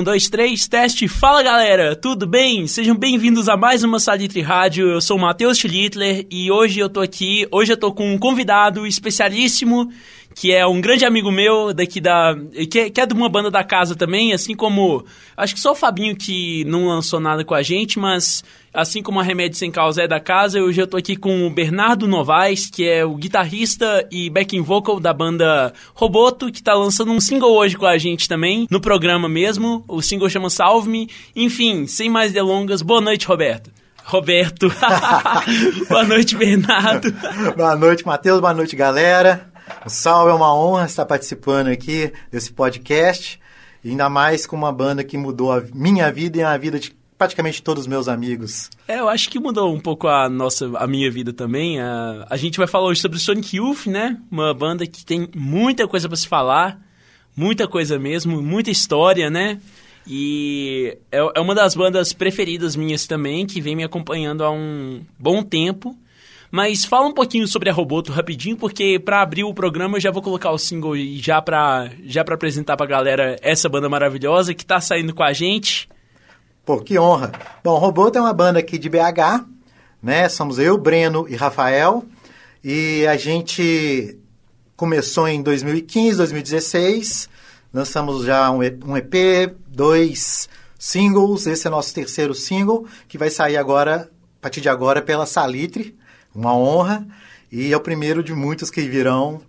Um, dois, três, teste. Fala galera, tudo bem? Sejam bem-vindos a mais uma Salitre Rádio. Eu sou o Matheus Schlittler e hoje eu tô aqui. Hoje eu tô com um convidado especialíssimo que é um grande amigo meu daqui da. Que, que, é de uma banda da casa também, assim como. Acho que só o Fabinho que não lançou nada com a gente, mas assim como a Remédio Sem Causa é da casa, hoje eu tô aqui com o Bernardo Novaes, que é o guitarrista e backing vocal da banda Roboto, que tá lançando um single hoje com a gente também, no programa mesmo. O single chama Salve Me. Enfim, sem mais delongas, boa noite, Roberto. Roberto. boa noite, Bernardo. boa noite, Matheus. Boa noite, galera. Um salve, é uma honra estar participando aqui desse podcast. Ainda mais com uma banda que mudou a minha vida e a vida de praticamente todos os meus amigos. É, eu acho que mudou um pouco a nossa, a minha vida também. A, a gente vai falar hoje sobre Sonic Youth, né? Uma banda que tem muita coisa para se falar, muita coisa mesmo, muita história, né? E é, é uma das bandas preferidas minhas também, que vem me acompanhando há um bom tempo. Mas fala um pouquinho sobre a Roboto rapidinho, porque para abrir o programa eu já vou colocar o single já para já pra apresentar pra galera essa banda maravilhosa que tá saindo com a gente. Pô, que honra. Bom, Roboto é uma banda aqui de BH, né? Somos eu, Breno e Rafael. E a gente começou em 2015, 2016. Lançamos já um EP, dois singles. Esse é nosso terceiro single, que vai sair agora, a partir de agora, pela Salitre uma honra e é o primeiro de muitos que virão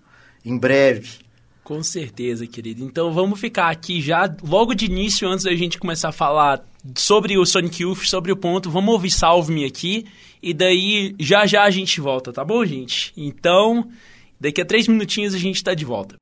em breve. Com certeza, querido. Então vamos ficar aqui já logo de início, antes da gente começar a falar sobre o Sonic Youth, sobre o ponto. Vamos ouvir Salve Me aqui e daí já já a gente volta, tá bom, gente? Então, daqui a três minutinhos a gente está de volta.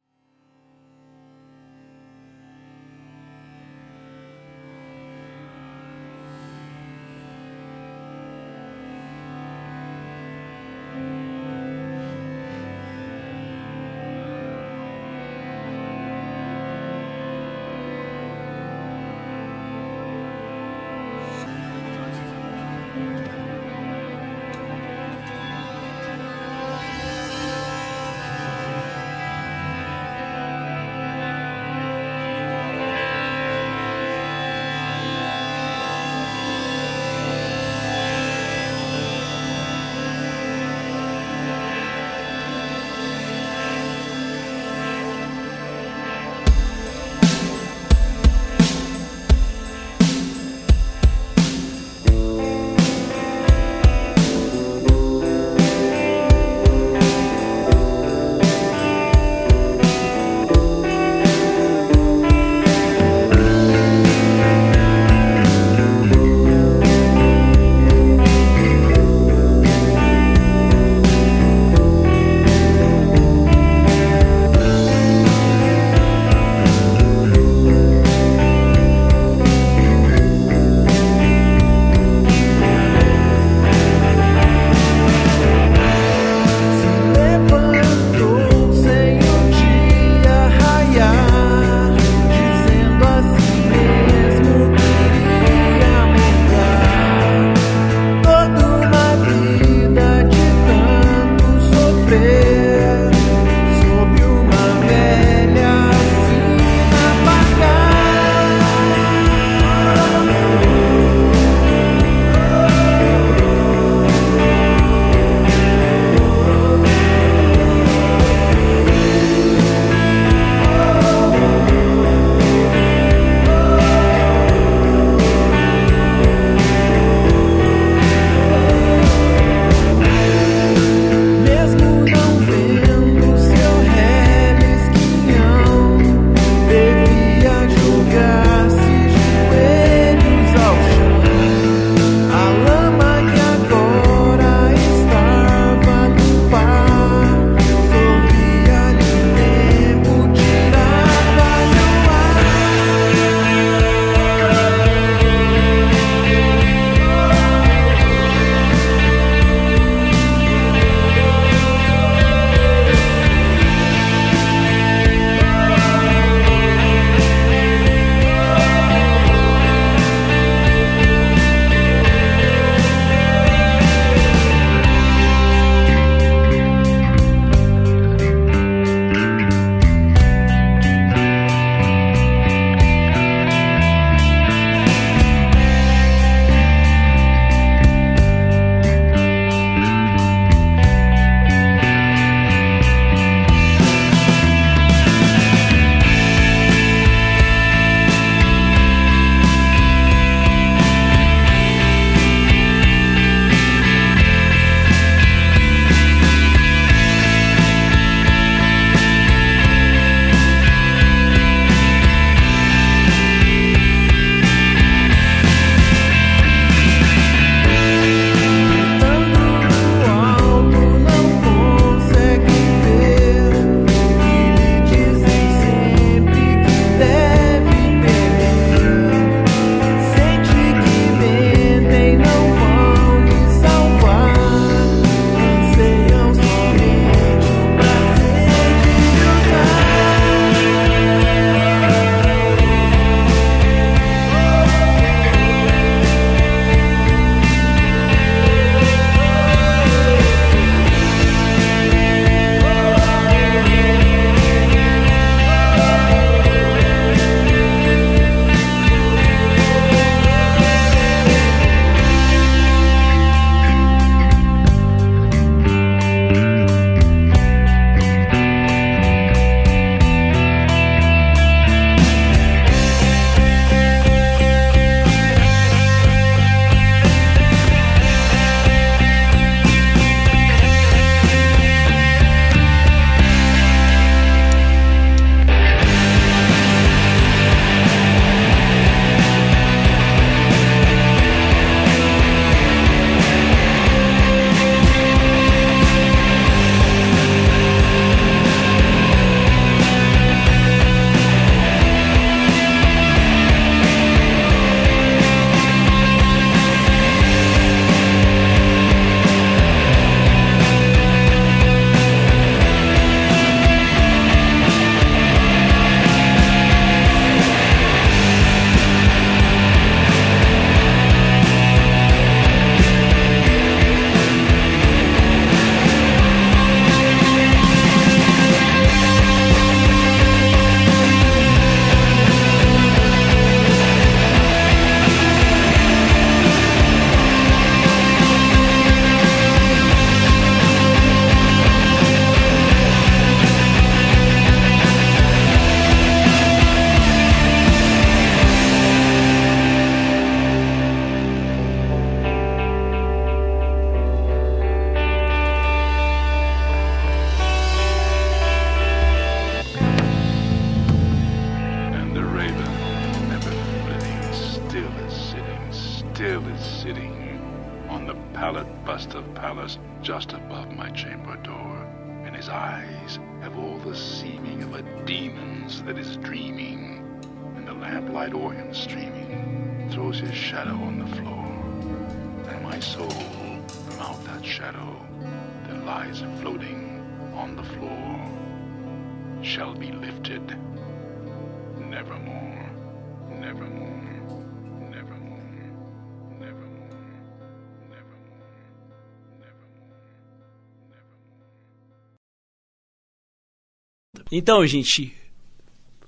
Então, gente,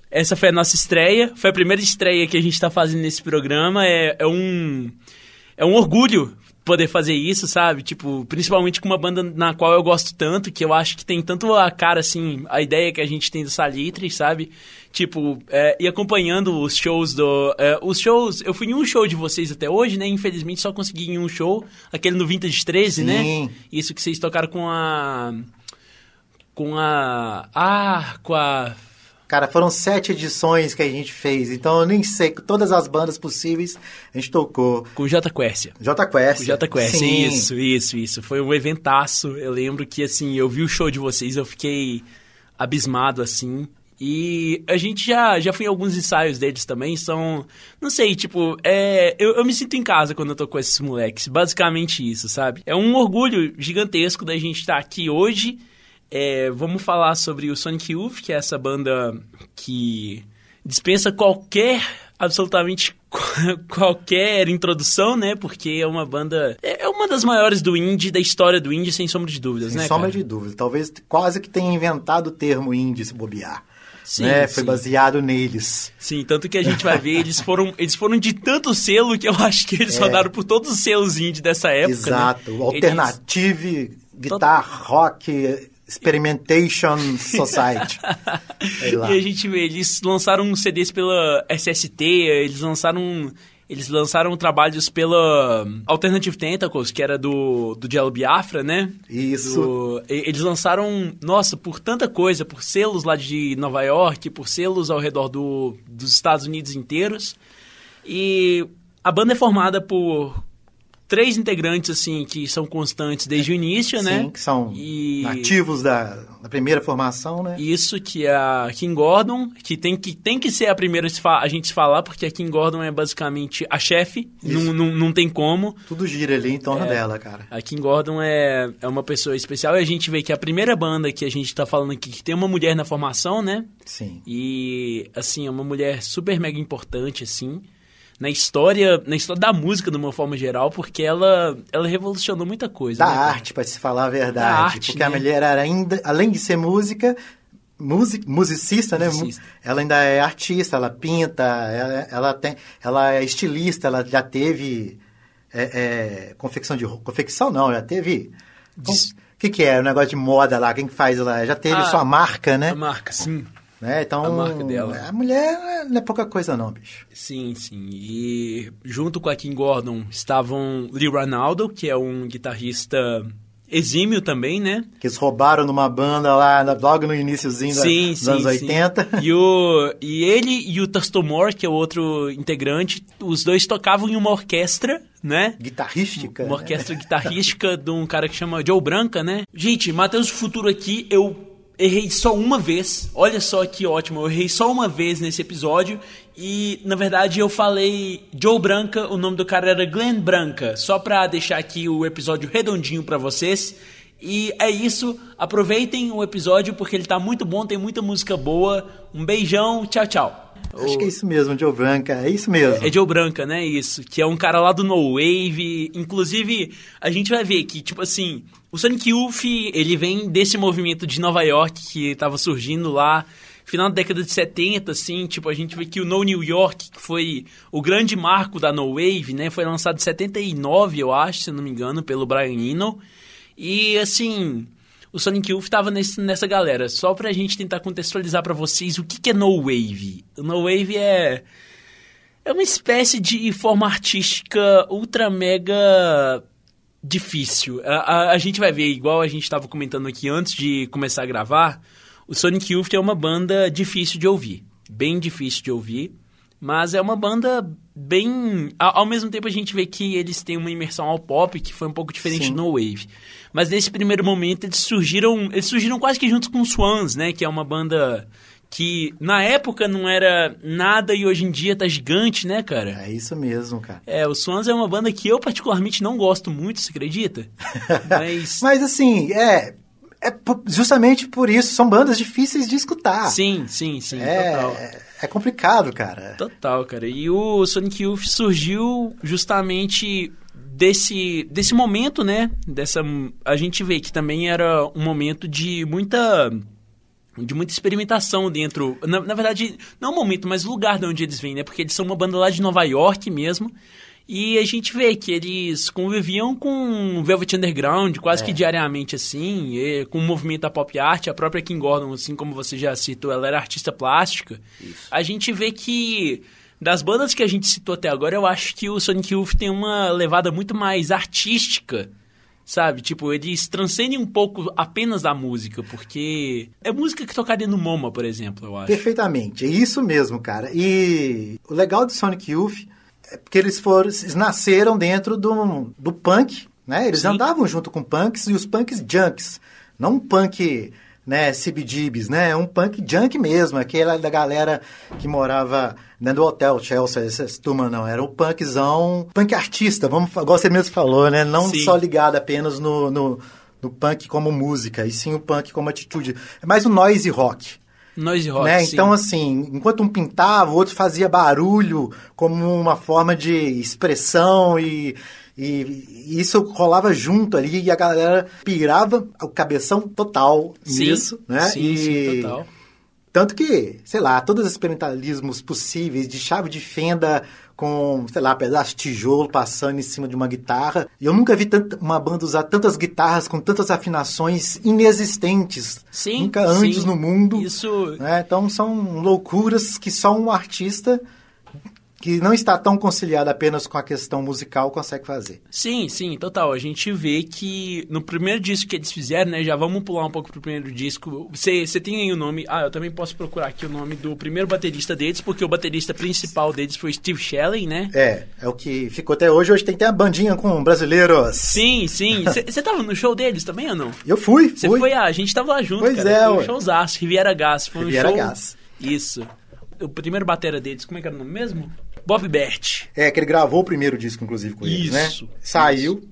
essa foi a nossa estreia. Foi a primeira estreia que a gente tá fazendo nesse programa. É, é um. É um orgulho poder fazer isso, sabe? Tipo, principalmente com uma banda na qual eu gosto tanto, que eu acho que tem tanto a cara, assim, a ideia que a gente tem do Salitre, sabe? Tipo, é, e acompanhando os shows do... é, os shows... Eu fui em um show de vocês até hoje, né? Infelizmente só consegui em um show, aquele no Vintage 13, né? Sim. Isso que vocês tocaram com a... Com a... Ah, com a... Cara, foram sete edições que a gente fez, então eu nem sei, todas as bandas possíveis a gente tocou. Com o J Quercia. J Quest. O J Quest, Sim. isso, isso, isso. Foi um eventaço. Eu lembro que, assim, eu vi o show de vocês, eu fiquei abismado, assim. E a gente já, já foi em alguns ensaios deles também, são... Não sei, tipo, é, eu, eu me sinto em casa quando eu tô com esses moleques. Basicamente isso, sabe? É um orgulho gigantesco da gente estar aqui hoje. É, vamos falar sobre o Sonic Youth, que é essa banda que dispensa qualquer, absolutamente qualquer introdução, né? Porque é uma banda. É uma das maiores do indie, da história do indie, sem sombra de dúvidas, Sem né? sombra cara? de dúvida. Talvez quase que tenha inventado o termo indie se bobear. Sim, né? Foi sim. baseado neles. Sim, tanto que a gente vai ver, eles foram, eles foram de tanto selo que eu acho que eles rodaram por todos os selos indie dessa época. né? Exato. Eles- Alternative, guitar, rock, experimentation society. E a gente vê, eles lançaram um CDs pela SST, eles lançaram. Eles lançaram trabalhos pela Alternative Tentacles, que era do, do Jello Biafra, né? Isso. Do- eles lançaram, nossa, por tanta coisa, por selos lá de Nova York, por selos ao redor do, dos Estados Unidos inteiros. E a banda é formada por três integrantes, assim, que são constantes desde o início, né? Sim, que são E- nativos da, da primeira formação, né? Isso, que é a Kim Gordon, que tem que, tem que ser a primeira a gente se falar, porque a Kim Gordon é basicamente a chefe, não, não, não tem como. Tudo gira ali em torno dela, cara. A Kim Gordon é, é uma pessoa especial e a gente vê que a primeira banda que a gente tá falando aqui, que tem uma mulher na formação, né? Sim. E, assim, é uma mulher super mega importante, assim, na história, na história da música, de uma forma geral, porque ela, ela revolucionou muita coisa. Da né, arte, pra se falar a verdade. Da arte, porque né? a mulher era ainda, além de ser música, music, musicista, né? Musicista. Ela ainda é artista, ela pinta, ela, ela tem, ela é estilista, ela já teve é, é, confecção de roupa. Confecção não, já teve. O que, que é? O negócio de moda lá, quem que faz lá? Já teve Ah, sua marca, né? A marca, sim. Né? Então, a marca dela. A mulher não é pouca coisa, não, bicho. Sim, sim. E junto com a Kim Gordon estavam Lee Ranaldo, que é um guitarrista exímio também, né? Que eles roubaram numa banda lá, logo no iníciozinho Sim, dos sim, anos sim. 80. E, o, e ele e o Tustomore, que é o outro integrante, os dois tocavam em uma orquestra, né? Guitarrística. Uma né? orquestra guitarrística de um cara que chama Joe Branca, né? Gente, Matheus do Futuro aqui, eu errei só uma vez. Olha só que ótimo, eu errei só uma vez nesse episódio. E, na verdade, eu falei Joe Branca, o nome do cara era Glenn Branca. Só pra deixar aqui o episódio redondinho pra vocês. E é isso, aproveitem o episódio porque ele tá muito bom, tem muita música boa. Um beijão, tchau, tchau. Acho que é isso mesmo, Joe Branca, é isso mesmo. É Joe Branca, né? Isso. Que é um cara lá do No Wave. Inclusive, a gente vai ver que, tipo assim, o Sonic Youth, ele vem desse movimento de Nova York que tava surgindo lá. Final da década de 70, assim, tipo, a gente vê que o No New York, que foi o grande marco da No Wave, né? Foi lançado em 79, eu acho, se não me engano, pelo Brian Eno. E, assim, o Sonic Youth tava nesse, nessa galera. Só pra gente tentar contextualizar pra vocês o que, que é No Wave. O No Wave é... É uma espécie de forma artística ultra mega difícil. A, a- a gente vai ver, igual a gente estava comentando aqui antes de começar a gravar, o Sonic Youth é uma banda difícil de ouvir. Bem difícil de ouvir. Mas é uma banda bem. Ao, ao mesmo tempo a gente vê que eles têm uma imersão ao pop que foi um pouco diferente Sim. no Wave. Mas nesse primeiro momento eles surgiram. Eles surgiram quase que juntos com os Swans, né? Que é uma banda que na época não era nada e hoje em dia tá gigante, né, cara? É isso mesmo, cara. É, o Swans é uma banda que eu particularmente não gosto muito, você acredita? Mas. Mas assim, é, é justamente por isso, são bandas difíceis de escutar. Sim, sim, sim, total. é, é complicado, cara. Total, cara. E o Sonic Youth surgiu justamente desse, desse momento, né? Dessa, a gente vê que também era um momento de muita de muita experimentação dentro. Na, na verdade, não o momento, mas o lugar de onde eles vêm, né? Porque eles são uma banda lá de Nova York mesmo. E a gente vê que eles conviviam com Velvet Underground quase que diariamente, assim, e com o movimento da pop art. A própria Kim Gordon, assim como você já citou, ela era artista plástica. A gente vê que, das bandas que a gente citou até agora, eu acho que o Sonic Youth tem uma levada muito mais artística Sabe? Tipo, eles transcendem um pouco apenas da música, porque é música que tocaria no MoMA, por exemplo, eu acho. Perfeitamente, é isso mesmo, cara. E o legal do Sonic Youth é porque eles foram, eles nasceram dentro do, do punk, né? Eles Sim. andavam junto com punks e os punks junks, não um punk, né, CBGBs, né? Um punk junk mesmo, aquele da galera que morava dentro do hotel Chelsea, essas turmas não, era um punkzão, punk artista, vamos, igual você mesmo falou, né? Não Sim. só ligado apenas no, no, no punk como música, e sim o punk como atitude. É mais um noise rock Noise rock, né? sim. Então, assim, enquanto um pintava, o outro fazia barulho como uma forma de expressão e, e- isso rolava junto ali e a galera pirava o cabeção total sim, nisso, né? Sim, e, sim, total. Tanto que, sei lá, todos os experimentalismos possíveis de chave de fenda com, sei lá, pedaço de tijolo passando em cima de uma guitarra. E eu nunca vi tanta- uma banda usar tantas guitarras com tantas afinações inexistentes. Sim, Nunca antes sim. no mundo. Isso, né? Então são loucuras que só um artista que não está tão conciliado apenas com a questão musical consegue fazer. Sim, sim, total. A gente vê que no primeiro disco que eles fizeram, né? Já vamos pular um pouco pro primeiro disco. Você tem aí o nome. Ah, eu também posso procurar aqui o nome do primeiro baterista deles, porque o baterista principal deles foi Steve Shelley, né? É, é o que ficou até hoje. Hoje tem até a bandinha com brasileiros. Sim, sim. Você tava no show deles também ou não? Eu fui, Você fui. foi, ah, a gente tava lá junto, Pois cara. é, foi um showzaço, Riviera Gas. Foi Riviera um show... Gas. Isso. O primeiro batera deles, como é que era o nome mesmo? Bob Bert. É, que ele gravou o primeiro disco, inclusive, com eles, né? Isso, Saiu,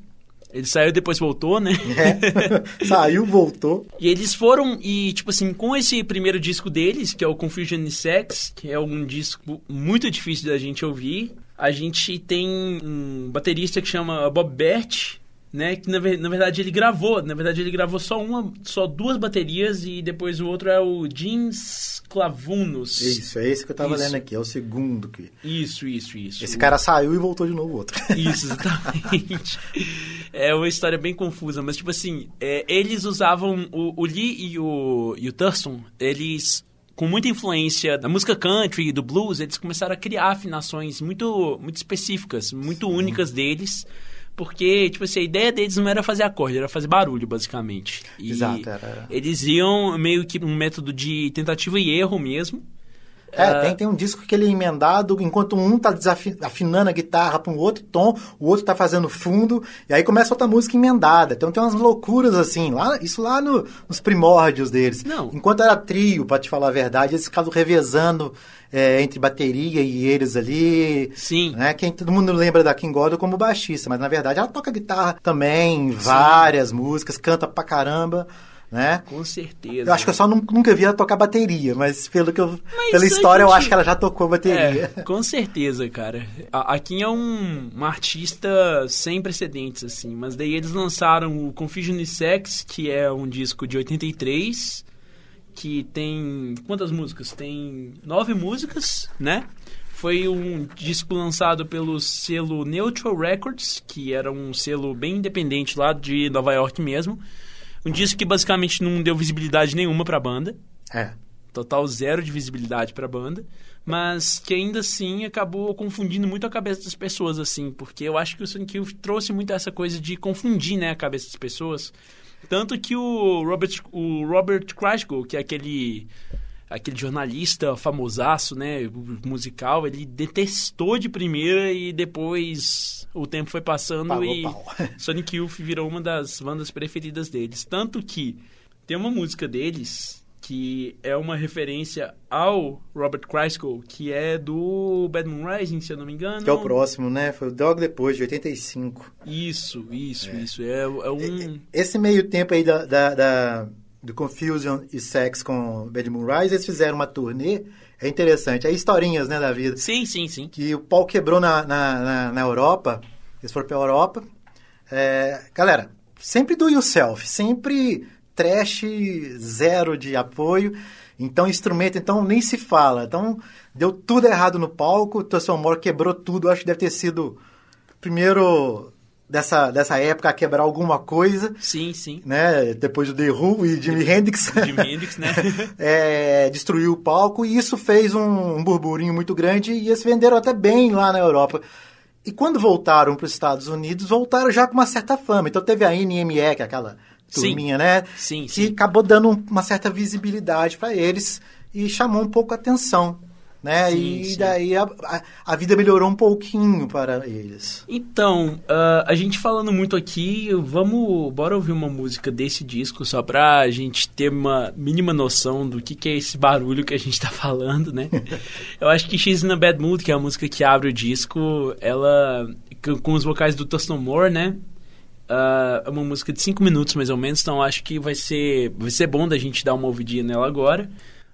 Ele saiu e depois voltou, né? é. Saiu, voltou. E eles foram, e tipo assim, com esse primeiro disco deles, que é o Confusion Sex, que é um disco muito difícil da gente ouvir, a gente tem um baterista que chama Bob Bert, né? Que na, na verdade ele gravou, na verdade ele gravou só uma, só duas baterias e depois o outro é o Jeans Clavunos. Isso, é esse que eu tava Isso. lendo aqui, é o segundo que... Isso, isso, isso. Esse cara saiu e voltou de novo outro. Isso, exatamente. É uma história bem confusa, mas tipo assim, é, eles usavam o, o Lee e o, e o Thurston, eles com muita influência da música country e do blues, eles começaram a criar afinações muito, muito específicas, muito únicas deles. Porque, tipo assim, a ideia deles não era fazer acorde, era fazer barulho, basicamente. E Exato, era- Eles iam meio que um método de tentativa e erro mesmo. É, Ah. tem, tem um disco que ele é emendado, enquanto um tá afinando a guitarra para um outro tom, o outro tá fazendo fundo, e aí começa outra música emendada. Então tem umas loucuras assim, lá, isso lá no- nos primórdios deles. Não. Enquanto era trio, pra te falar a verdade, eles ficavam revezando é, entre bateria e eles ali. Sim. Né? Quem, todo mundo lembra da Kim Gordon como baixista, mas na verdade ela toca guitarra também, várias músicas, canta pra caramba. Né? Com certeza. Eu acho que eu só nun- nunca vi ela tocar bateria, mas pelo que eu, Mas pela história eu gente- acho que ela já tocou bateria. É, com certeza, cara. A, a Kim é um, uma artista sem precedentes, assim. Mas daí eles lançaram o Confusion Sex, que é um disco de 83, que tem... Quantas músicas? Tem nove músicas, né? Foi um disco lançado pelo selo Neutral Records, que era um selo bem independente lá de Nova York mesmo. Um disco que basicamente não deu visibilidade nenhuma pra banda É. total zero de visibilidade pra banda, mas que ainda assim acabou confundindo muito a cabeça das pessoas, assim, porque eu acho que o Sonic Youth trouxe muito essa coisa de confundir, né, a cabeça das pessoas. Tanto que o Robert, o Robert Christgau, que é aquele aquele jornalista famosaço, né, musical, ele detestou de primeira e depois o tempo foi passando e pau. Sonic Youth virou uma das bandas preferidas deles. Tanto que tem uma música deles que é uma referência ao Robert Christgau, que é do Bad Moon Rising, se eu não me engano. Que é o próximo, né? Foi o Dog depois, de 85. Isso, isso, isso. É, é um... Esse meio tempo aí da, da, da- do Confusion e Sex com Bad Moon Rise, eles fizeram uma turnê. É interessante. É historinhas, né, da vida. Sim, sim, sim. que o pau quebrou na, na, na, na Europa, eles foram pra Europa. É, galera, sempre do yourself, sempre trash, zero de apoio. Então, instrumento, então, nem se fala. Então, deu tudo errado no palco, o Tussle Moore quebrou tudo. Acho que deve ter sido primeiro dessa, dessa época a quebrar alguma coisa, Sim, sim. né? Depois do The Who e Jimi Hendrix. Jimi Hendrix, né? é, destruiu o palco e isso fez um, um burburinho muito grande e eles venderam até bem lá na Europa. E quando voltaram para os Estados Unidos, voltaram já com uma certa fama. Então teve a NME, que é aquela Sim. turminha, né? Sim, que sim. acabou dando um- uma certa visibilidade para eles e chamou um pouco a atenção. Né? Sim, e sim. daí a, a, a vida melhorou um pouquinho para eles. Então, ah, a gente falando muito aqui, vamos. Bora ouvir uma música desse disco, só pra gente ter uma mínima noção do que, que é esse barulho que a gente tá falando, né? Eu acho que She's in a Bad Mood, que é a música que abre o disco, ela. com- com os vocais do Tustin Moore, né? Ah, é uma música de 5 minutos mais ou menos, então acho que vai ser, vai ser bom da gente dar uma ouvidinha nela agora.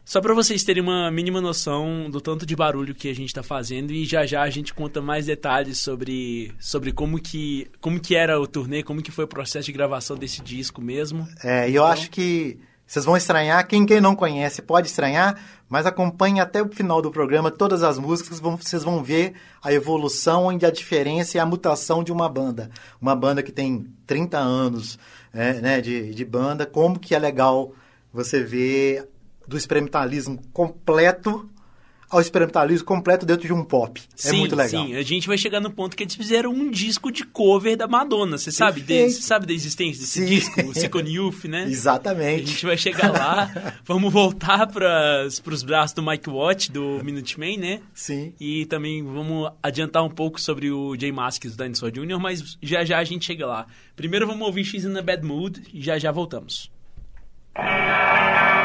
Só pra vocês terem uma mínima noção do tanto de barulho que a gente tá fazendo e já já a gente conta mais detalhes sobre, sobre como, que, como que era o turnê, como que foi o processo de gravação desse disco mesmo. É, e eu acho que vocês vão estranhar. Quem, quem não conhece pode estranhar, mas acompanhe até o final do programa todas as músicas. Vocês vão ver a evolução e a diferença e a mutação de uma banda. Uma banda que tem 30 anos é, né, de, de banda. Como que é legal você ver do experimentalismo completo ao experimentalismo completo dentro de um pop. É sim, muito legal. Sim, a gente vai chegar no ponto que eles fizeram um disco de cover da Madonna. Você sabe, Perfeito. desse, sabe da existência desse Sim. disco, o Second Youth, né? A Exatamente. gente vai chegar lá, vamos voltar para os braços do Mike Watt, do Minuteman, né? Sim. E também vamos adiantar um pouco sobre o Jay Masks do Dinosaur Jr., mas já já a gente chega lá. Primeiro vamos ouvir X in a Bad Mood e já já voltamos. She's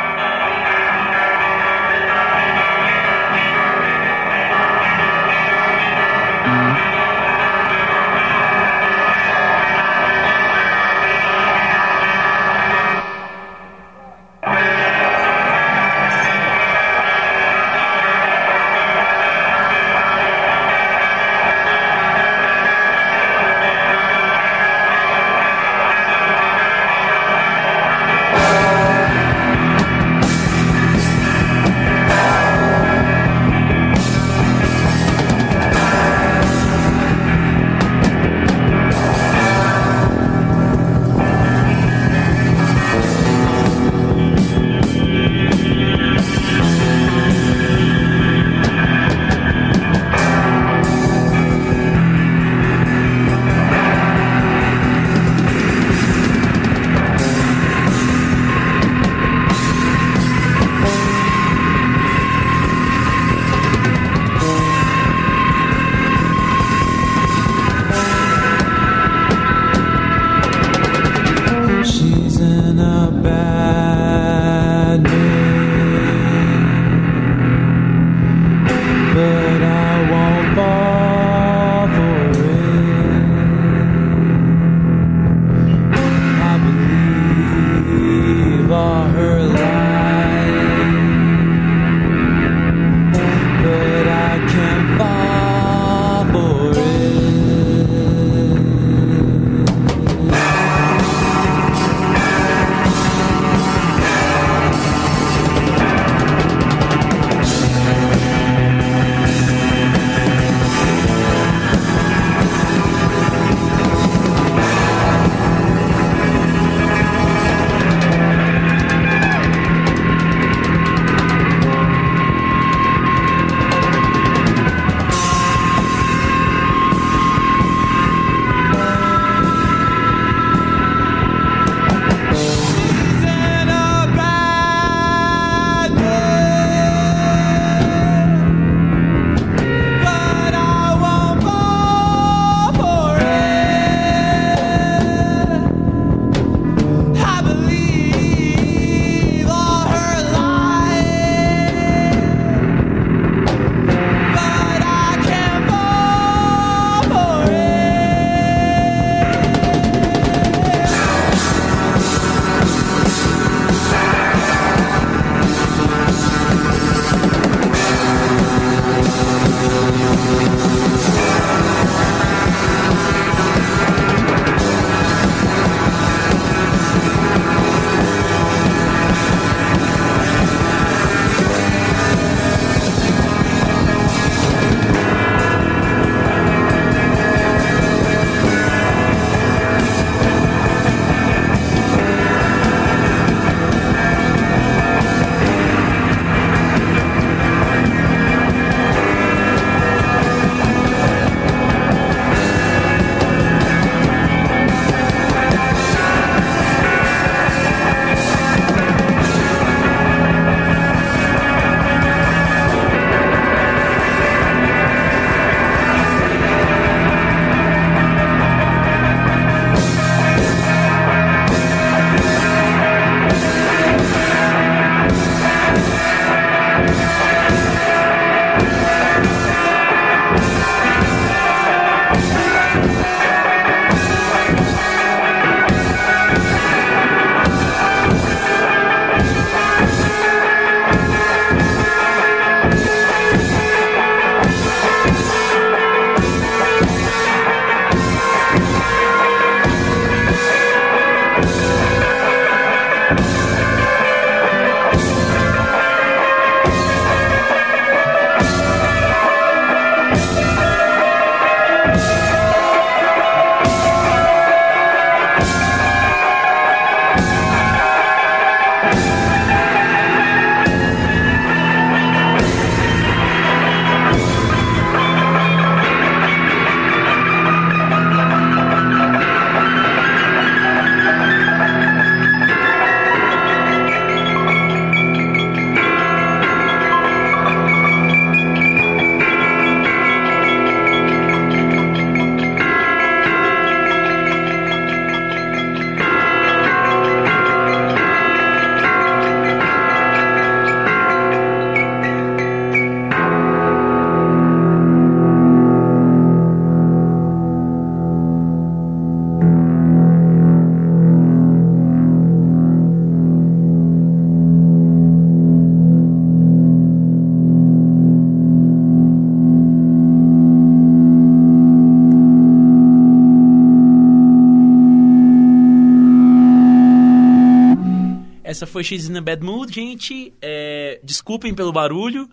foi X in a Bad Mood, gente. É, desculpem pelo barulho.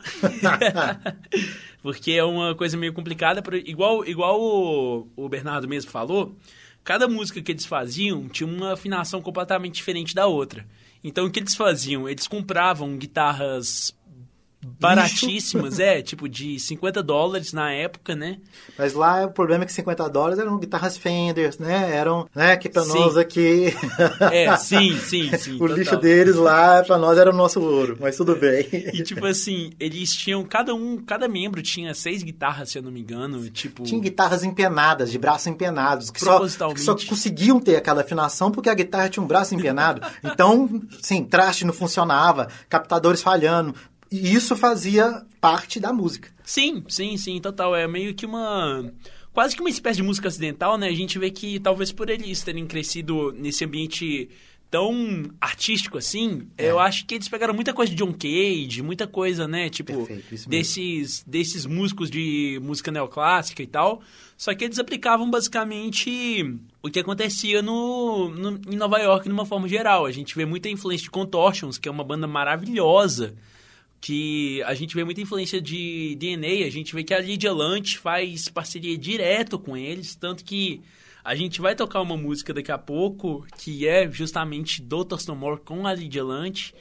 Porque é uma coisa meio complicada. Igual, igual o, o Bernardo mesmo falou, cada música que eles faziam tinha uma afinação completamente diferente da outra. Então, o que eles faziam? Eles compravam guitarras baratíssimas, é, tipo de 50 dólares na época, né? Mas lá o problema é que 50 dólares eram guitarras Fenders, né? Eram, né, que pra sim. nós aqui... é, sim, sim, sim. o total. lixo deles lá, pra nós era o nosso ouro, mas tudo bem. e tipo assim, eles tinham, cada um, cada membro tinha seis guitarras, se eu não me engano, tipo... Tinha guitarras empenadas, de braços empenados, que só, que só conseguiam ter aquela afinação porque a guitarra tinha um braço empenado. então, sim, traste não funcionava, captadores falhando, e isso fazia parte da música. Sim, sim, sim, total. É meio que uma. Quase que uma espécie de música acidental, né? A gente vê que talvez por eles terem crescido nesse ambiente tão artístico assim, é. eu acho que eles pegaram muita coisa de John Cage, muita coisa, né? Tipo, Perfeito, desses, desses músicos de música neoclássica e tal. Só que eles aplicavam basicamente o que acontecia no, no, em Nova York de uma forma geral. A gente vê muita influência de Contortions, que é uma banda maravilhosa que a gente vê muita influência de DNA, a gente vê que a Lydia Lunch faz parceria direto com eles, tanto que a gente vai tocar uma música daqui a pouco, que é justamente do No More com a Lydia Lunch,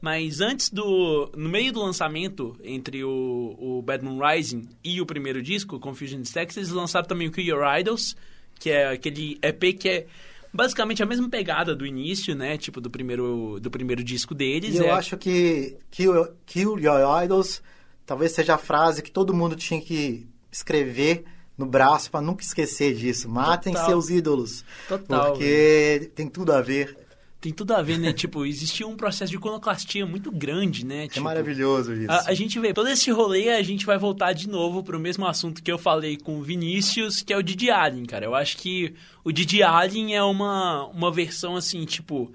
mas antes do... no meio do lançamento, entre o, o Bad Moon Rising e o primeiro disco, Confusion Sex, eles lançaram também o Kill Your Idols, que é aquele EP que é basicamente a mesma pegada do início, né? Tipo, do primeiro, do primeiro disco deles. E eu é... acho que Kill, Kill Your Idols talvez seja a frase que todo mundo tinha que escrever no braço para nunca esquecer disso. Matem Total. seus ídolos. Total. Porque tem tudo a ver tem tudo a ver, né? tipo, existia um processo de iconoclastia muito grande, né? É tipo, maravilhoso isso. A, a, gente vê, todo esse rolê, a gente vai voltar de novo pro mesmo assunto que eu falei com o Vinícius, que é o Didi Allen, cara. Eu acho que o Didi Allen é uma, uma versão, assim, tipo,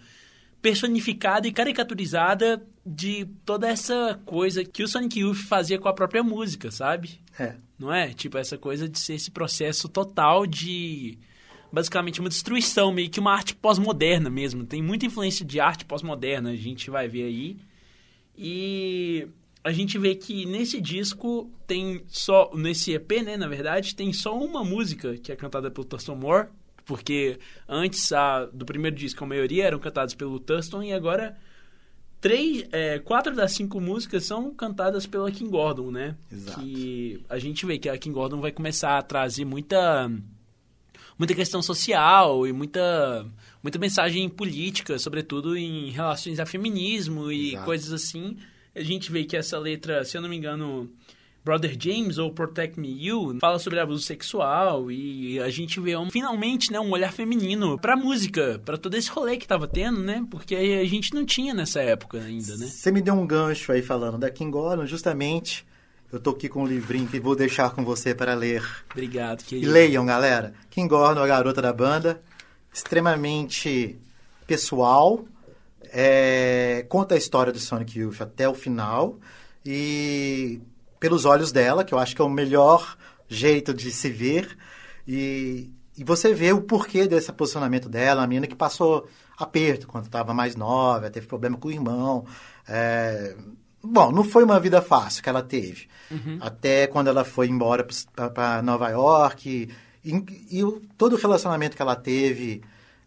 personificada e caricaturizada de toda essa coisa que o Sonic Youth fazia com a própria música, sabe? É. Não é? Tipo, essa coisa de ser esse processo total de basicamente uma destruição, meio que uma arte pós-moderna mesmo. Tem muita influência de arte pós-moderna, a gente vai ver aí. E a gente vê que nesse disco tem só, nesse EP, né, na verdade, tem só uma música que é cantada pelo Thurston Moore, porque antes a, do primeiro disco a maioria eram cantadas pelo Thurston e agora três, é, quatro das cinco músicas são cantadas pela King Gordon, né? Exato. Que a gente vê que a King Gordon vai começar a trazer muita muita questão social e muita, muita mensagem política, sobretudo em relações a feminismo e Exato. coisas assim. A gente vê que essa letra, se eu não me engano, Brother James ou Protect Me You fala sobre abuso sexual e a gente vê um, finalmente né, um olhar feminino pra música, para todo esse rolê que tava tendo, né? Porque a gente não tinha nessa época ainda, né? Você me deu um gancho aí falando da King Gordon, justamente eu tô aqui com um livrinho que vou deixar com você para ler. Obrigado, querido. E leiam, galera. Kim Gordon, a garota da banda, extremamente pessoal, é, conta a história do Sonic Youth até o final e pelos olhos dela, que eu acho que é o melhor jeito de se ver. E, e você vê o porquê desse posicionamento dela, a menina que passou aperto quando estava mais nova, teve problema com o irmão. É, Bom, não foi uma vida fácil que ela teve. Uhum. Até quando ela foi embora para Nova York. E, e, e, todo o relacionamento que ela teve.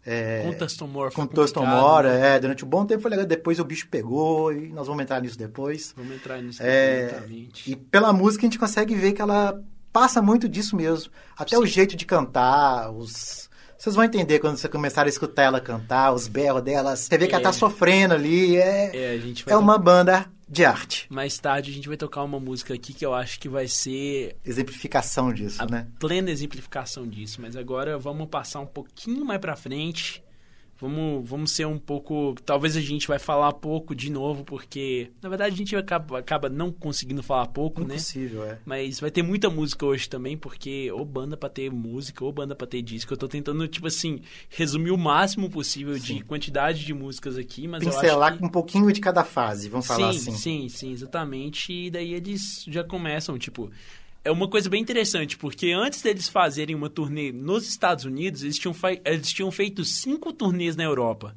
É, com Tuston Moore. Com Tuston Moore, né? é, durante um bom tempo foi legal. Depois o bicho pegou e nós vamos entrar nisso depois. Vamos entrar nisso é, E pela música a gente consegue ver que ela passa muito disso mesmo. Até Sim. o jeito de cantar, os. Vocês vão entender quando você começar a escutar ela cantar, os berros dela. Você vê que ela tá é. sofrendo ali. É, é, é uma banda de arte. Mais tarde a gente vai tocar uma música aqui que eu acho que vai ser. Exemplificação disso, a né? Plena exemplificação disso. Mas agora vamos passar um pouquinho mais pra frente Vamos, vamos ser um pouco. Talvez a gente vai falar pouco de novo, porque na verdade a gente acaba, acaba não conseguindo falar pouco, Impossível, né? é. Mas vai ter muita música hoje também, porque ou banda pra ter música, ou banda pra ter disco. Eu tô tentando, tipo assim, resumir o máximo possível Sim. de quantidade de músicas aqui, mas Pincelar que... um pouquinho de cada fase, vamos sim, falar assim. Sim, sim, exatamente. E daí eles já começam, tipo é uma coisa bem interessante, porque antes deles fazerem uma turnê nos Estados Unidos, eles tinham, eles tinham feito cinco turnês na Europa.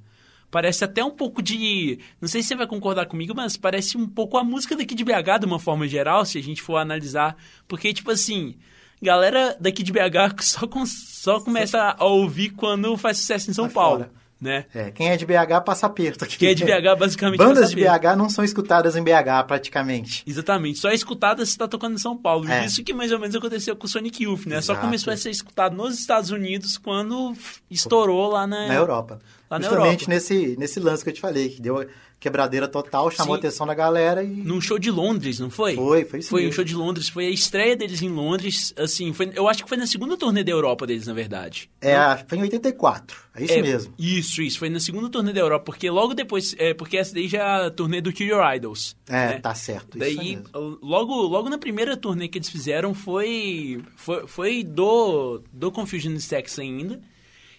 parece até um pouco de. Não sei se você vai concordar comigo, mas parece um pouco a música daqui de BH de uma forma geral, se a gente for analisar. Porque, tipo assim, galera daqui de BH só, com, só começa a ouvir quando faz sucesso em São Paulo. fora. Né? É, quem é de BH passa aperto aqui. Quem é de BH basicamente Bandas de. BH não são escutadas em BH praticamente. Exatamente, só é escutada se está tocando em São Paulo. É. Isso que mais ou menos aconteceu com o Sonic Youth, né? Só Exato. começou a ser escutado nos Estados Unidos quando estourou lá na, Na Europa. Lá na Justamente Europa. nesse, nesse lance que eu te falei, que deu quebradeira total, chamou Sim. a atenção da galera e. Num show de Londres, não foi? Foi, foi isso Foi um mesmo. show de Londres, foi a estreia deles em Londres, assim, foi, eu acho que foi na segunda turnê da Europa deles, na verdade. É, foi em 84. É isso É, mesmo. Isso, isso, foi na segunda turnê da Europa, porque logo depois, é, porque essa daí já é a turnê do Kill Your Idols. É, né? tá certo. Isso Daí, mesmo. logo, logo na primeira turnê que eles fizeram foi, foi, foi do, do Confusion Sex ainda.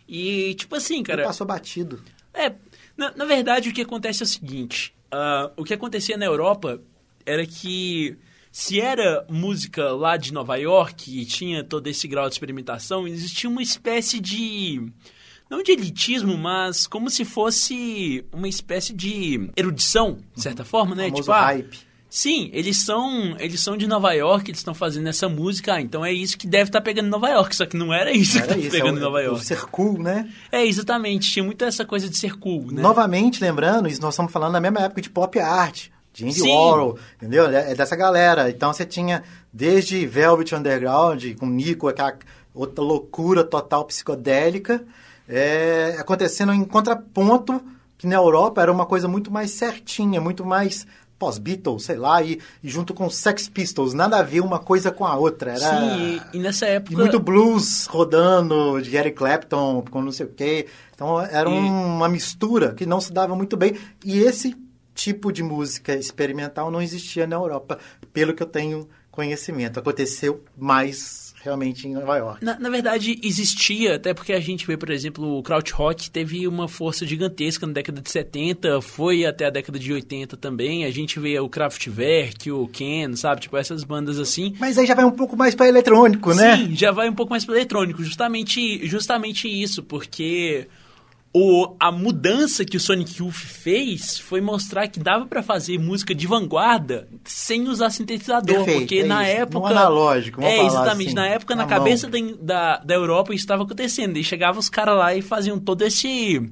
E, tipo assim, Ele cara. passou batido. É, na, na verdade, o que acontece é o seguinte: ah, o que acontecia na Europa era que se era música lá de Nova York e tinha todo esse grau de experimentação, existia uma espécie de. Não de elitismo, mas como se fosse uma espécie de erudição, de certa forma, né? Tipo, ah, hype. Sim, eles são, eles são de Nova York, eles estão fazendo essa música, ah, então é isso que deve estar pegando em Nova York, só que não era isso que estava isso, é pegando o, em Nova o York. ser cool, né? É, exatamente, tinha muito essa coisa de ser cool, né? Novamente, lembrando, isso nós estamos falando na mesma época de pop art, de Andy Sim. Warhol, entendeu? É dessa galera. Então você tinha desde Velvet Underground, com Nico, aquela outra loucura total psicodélica, é, acontecendo em contraponto, que na Europa era uma coisa muito mais certinha, muito mais pós-Beatles, sei lá, e, e junto com Sex Pistols, nada a ver uma coisa com a outra. Era... Sim, e, e nessa época... E muito blues rodando, de Eric Clapton, com não sei o quê. Então era E- um- uma mistura que não se dava muito bem. E esse tipo de música experimental não existia na Europa, pelo que eu tenho conhecimento. Aconteceu mais realmente em Nova York. Na, na verdade, existia, até porque a gente vê, por exemplo, o Krautrock teve uma força gigantesca na década de 70, foi até a década de 80 também. A gente vê o Kraftwerk, o Ken, sabe? Tipo, essas bandas assim. Mas aí já vai um pouco mais para eletrônico, né? Sim, já vai um pouco mais pro eletrônico. Justamente, justamente isso, porque o, a mudança que o Sonic Youth fez foi mostrar que dava pra fazer música de vanguarda sem usar sintetizador. Perfeito, porque é na isso. época. No analógico, vamos É, exatamente. assim, na época, na, na cabeça da, da, da Europa, isso estava acontecendo. E chegavam os caras lá e faziam todo esse.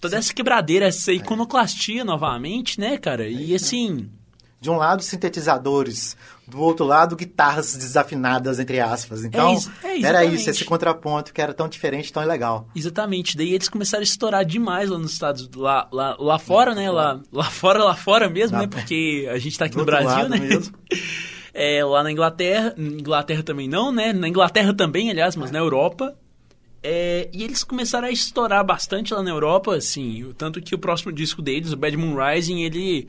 Toda essa quebradeira, essa iconoclastia novamente, né, cara? E assim. De um lado, sintetizadores. Do outro lado, guitarras desafinadas, entre aspas. Então, É isso- é era isso, esse contraponto que era tão diferente, tão legal. Exatamente, daí eles começaram a estourar demais lá nos Estados lá, lá, lá fora, né? Lá, lá fora, lá fora mesmo, né? Porque a gente tá aqui no Brasil, né? mesmo. É, lá na Inglaterra, Inglaterra também não, né? Na Inglaterra também, aliás, mas na Europa. É, e eles começaram a estourar bastante lá na Europa, assim, tanto que o próximo disco deles, o Bad Moon Rising, ele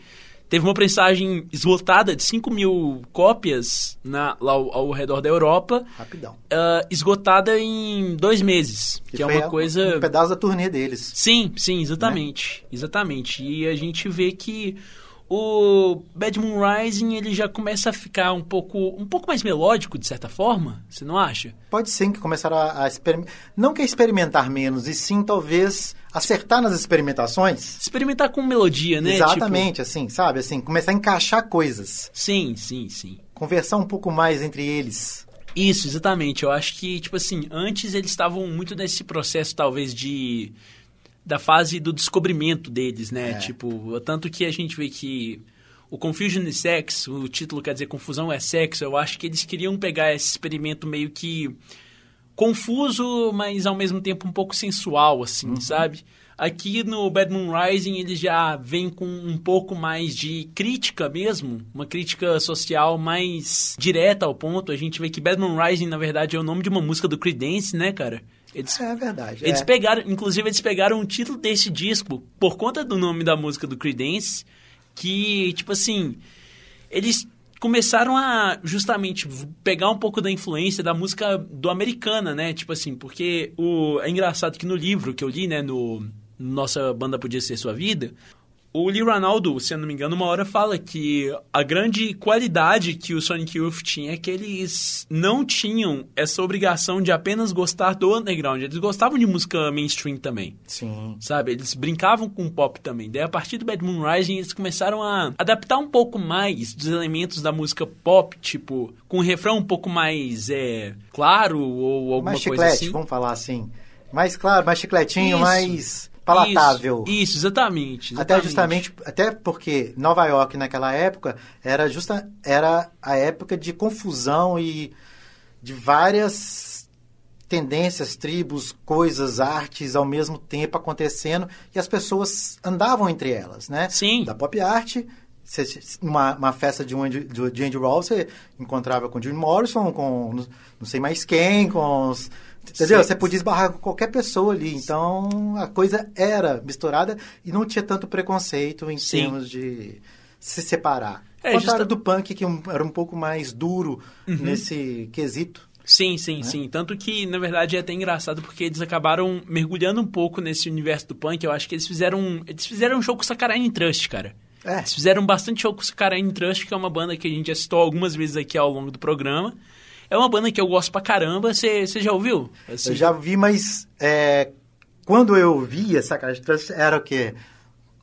teve uma prensagem esgotada de 5 mil cópias na, lá ao, ao redor da Europa, Rapidão. ah, esgotada em dois meses, que, é uma coisa... Um pedaço da turnê deles. Sim, sim, exatamente. Exatamente. E a gente vê que o Bad Moon Rising ele já começa a ficar um pouco, um pouco mais melódico, de certa forma, você não acha? Pode sim que começaram a, a experimentar. Não que experimentar menos, e sim talvez acertar nas experimentações. Experimentar com melodia, né? Exatamente, assim, sabe? Assim, começar a encaixar coisas. Tipo, sim, sim, sim. Conversar um pouco mais entre eles. Isso, exatamente. Eu acho que, tipo assim, antes eles estavam muito nesse processo, talvez, de. da fase do descobrimento deles, né? É. Tipo, tanto que a gente vê que o Confusion is Sex, o título quer dizer Confusão é Sexo, eu acho que eles queriam pegar esse experimento meio que confuso, mas ao mesmo tempo um pouco sensual, assim, sabe? Aqui no Bad Moon Rising eles já vêm com um pouco mais de crítica mesmo, uma crítica social mais direta ao ponto. A gente vê que Bad Moon Rising, na verdade, é o nome de uma música do Creedence, né, cara? Eles, É verdade. eles é. pegaram, inclusive eles pegaram o título desse disco por conta do nome da música do Creedence, que, tipo assim, eles começaram a justamente pegar um pouco da influência da música do americana, né? Tipo assim, porque o é engraçado que no livro que eu li, né, no Nossa Banda Podia Ser Sua Vida, O Lee Ranaldo, se eu não me engano, uma hora fala que a grande qualidade que o Sonic Youth tinha é que eles não tinham essa obrigação de apenas gostar do underground. Eles gostavam de música mainstream também. Sim. Sabe? Eles brincavam com o pop também. Daí, a partir do Bad Moon Rising, eles começaram a adaptar um pouco mais dos elementos da música pop, tipo, com um refrão um pouco mais é, claro ou alguma Mais coisa chiclete, assim. vamos falar assim. Mais claro, mais chicletinho, Isso. mais palatável. Isso, isso, exatamente, Até exatamente. justamente, até porque Nova York naquela época era justa era a época de confusão e de várias tendências, tribos, coisas, artes ao mesmo tempo acontecendo e as pessoas andavam entre elas, né? Sim. Da pop art, uma, uma festa de um de de Andy Warhol, você encontrava com Jim Morrison, com não- não sei mais quem, com os, entendeu? Sim. Você podia esbarrar com qualquer pessoa ali. Então a coisa era misturada e não tinha tanto preconceito em Sim. termos de se separar. É, contrário justa- do punk, que era um pouco mais duro Uhum. nesse quesito. Sim, sim, sim. Tanto que, na verdade, é até engraçado porque eles acabaram mergulhando um pouco nesse universo do punk. Eu acho que eles fizeram. Eles fizeram um show com o Saccharine Trust, cara. É. Eles fizeram bastante show com o Saccharine Trust, que é uma banda que a gente já citou algumas vezes aqui ao longo do programa. É uma banda que eu gosto pra caramba. Você já ouviu? Assim, Eu já vi, mas é, quando eu vi essa caixa de trânsito, era o quê?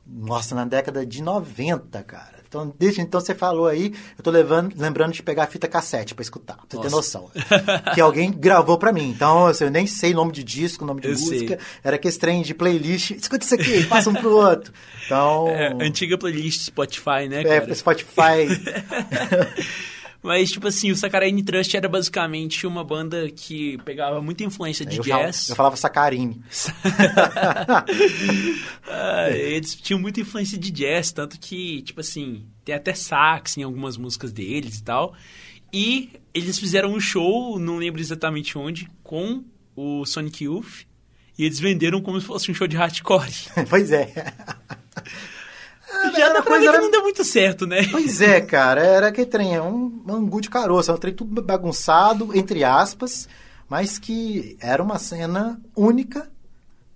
Nossa, na década de 90, cara. Então, desde então você falou aí, eu tô levando, lembrando de pegar a fita cassete pra escutar, pra você ter noção. que alguém gravou pra mim. Então, assim, eu nem sei nome de disco, nome de Eu música. sei. Era aquele trem de playlist. Escuta isso aqui, passa um pro outro. Então, É, antiga playlist Spotify, né, é, cara? Spotify. Mas, tipo assim, o Saccharine Trust era basicamente uma banda que pegava muita influência de eu, falava, jazz. eu falava sacarine. Ah, eles tinham muita influência de jazz, tanto que, tipo assim, tem até sax em algumas músicas deles e tal. E eles fizeram um show, não lembro exatamente onde, com o Sonic Youth. E eles venderam como se fosse um show de hardcore. pois é. Já era dá pra coisa- ver que era- não deu muito certo, né? Pois é, cara, era que trem, é um angu de caroço, é um trem tudo bagunçado, entre aspas, mas que era uma cena única,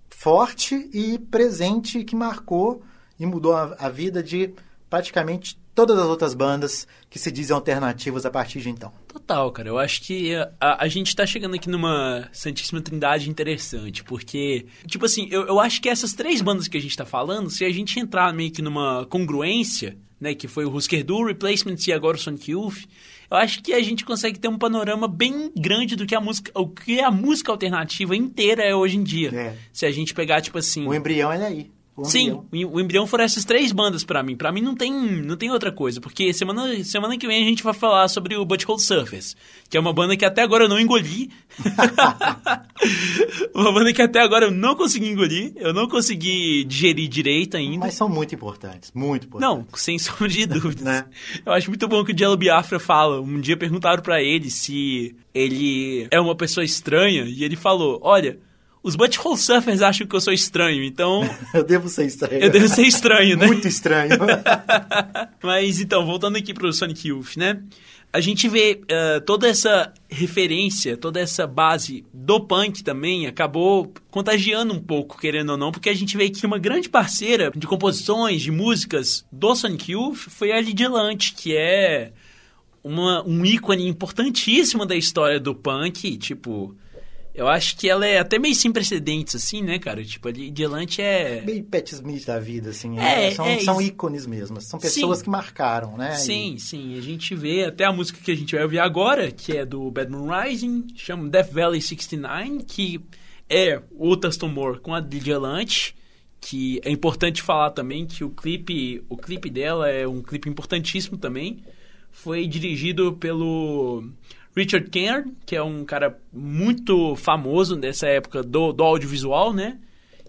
forte e presente que marcou e mudou a, a vida de praticamente todas as outras bandas que se dizem alternativas a partir de então. Total, cara. Eu acho que a, a gente tá chegando aqui numa Santíssima Trindade interessante, porque, tipo assim, eu, eu acho que essas três bandas que a gente tá falando, se a gente entrar meio que numa congruência, né, que foi o Husker Du, Replacements e agora o Sonic Youth, eu acho que a gente consegue ter um panorama bem grande do que a música, o que a música alternativa inteira é hoje em dia. É. Se a gente pegar, tipo assim... O embrião é aí. O Sim, o embrião foram essas três bandas pra mim. Pra mim não tem, não tem outra coisa, porque semana, semana que vem a gente vai falar sobre o Butthole Surface, que é uma banda que até agora eu não engoli. uma banda que até agora eu não consegui engolir, eu não consegui digerir direito ainda. Mas são muito importantes, muito importantes. Não, sem sombra de dúvidas. Né? Eu acho muito bom que o Jello Biafra fala. Um dia perguntaram pra ele se ele é uma pessoa estranha, e ele falou: Olha, os Butthole Surfers acham que eu sou estranho, então Eu devo ser estranho. eu devo ser estranho, né? Muito estranho. Mas então, voltando aqui pro Sonic Youth, né? A gente vê eh, toda essa referência, toda essa base do punk também acabou contagiando um pouco, querendo ou não, porque a gente vê que uma grande parceira de composições, de músicas do Sonic Youth foi a Lydia Lunt, que é uma, um ícone importantíssimo da história do punk, tipo... Eu acho que ela é até meio sem precedentes, assim, né, cara? Tipo, a Lydia Lunt é... Meio Pat Smith da vida, assim. É, né? são, é são ícones mesmo. São pessoas Sim. que marcaram, né? Sim, sim. A gente vê até a música que a gente vai ouvir agora, que é do Bad Moon Rising, chama Death Valley 69, que é o Tuston Moore com a Lunch, que é importante falar também que o clipe, o clipe dela é um clipe importantíssimo também. Foi dirigido pelo Richard Kern, que é um cara muito famoso dessa época do, do audiovisual, né?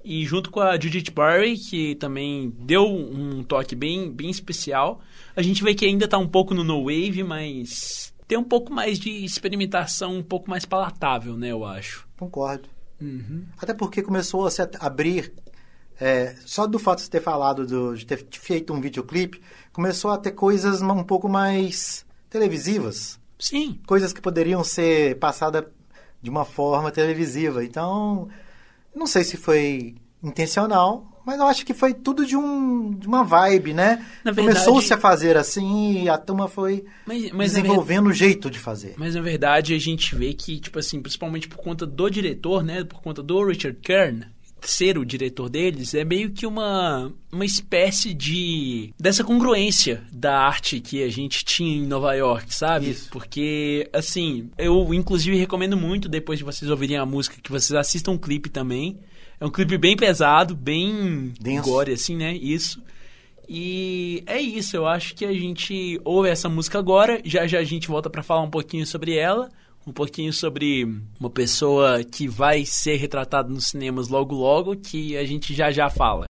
E junto com a Judith Barry, que também deu um toque bem, bem especial. A gente vê que ainda tá um pouco no no wave, mas tem um pouco mais de experimentação, um pouco mais palatável, né, eu acho. Concordo. Uhum. Até porque começou a se abrir. é, só do fato de ter falado do- de ter feito um videoclipe, começou a ter coisas um pouco mais televisivas. Sim, Coisas que poderiam ser passadas de uma forma televisiva. Então, não sei se foi intencional, mas eu acho que foi tudo de, um, de uma vibe, né? Começou-se a fazer assim e a turma foi Mas, mas, desenvolvendo o jeito de fazer. Mas na verdade a gente vê que, tipo assim, principalmente por conta do diretor, né? Por conta do Richard Kern ser o diretor deles, é meio que uma, uma espécie de. dessa congruência da arte que a gente tinha em Nova York, sabe? Isso. Porque, assim, eu inclusive recomendo muito, depois de vocês ouvirem a música, que vocês assistam um clipe também. É um clipe bem pesado, bem Denso. gore, assim, né? Isso. E é isso, eu acho que a gente ouve essa música agora, já já a gente volta pra falar um pouquinho sobre ela, um pouquinho sobre uma pessoa que vai ser retratada nos cinemas logo logo, que a gente já já fala.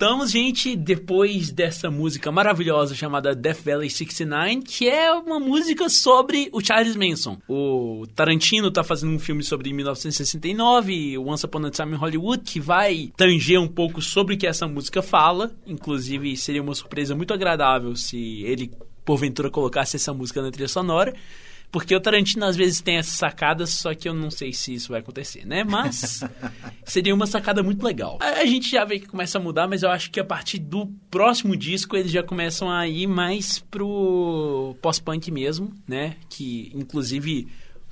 Voltamos, gente, depois dessa música maravilhosa chamada Death Valley 69, que é uma música sobre o Charles Manson. O Tarantino tá fazendo um filme sobre 1969, Once Upon a Time in Hollywood, que vai tanger um pouco sobre o que essa música fala. Inclusive, seria uma surpresa muito agradável se ele, porventura, colocasse essa música na trilha sonora. Porque o Tarantino às vezes tem essas sacadas, só que eu não sei se isso vai acontecer, né? Mas seria uma sacada muito legal. A, a gente já vê que começa a mudar, mas eu acho que a partir do próximo disco eles já começam a ir mais pro pós-punk mesmo, né? Que inclusive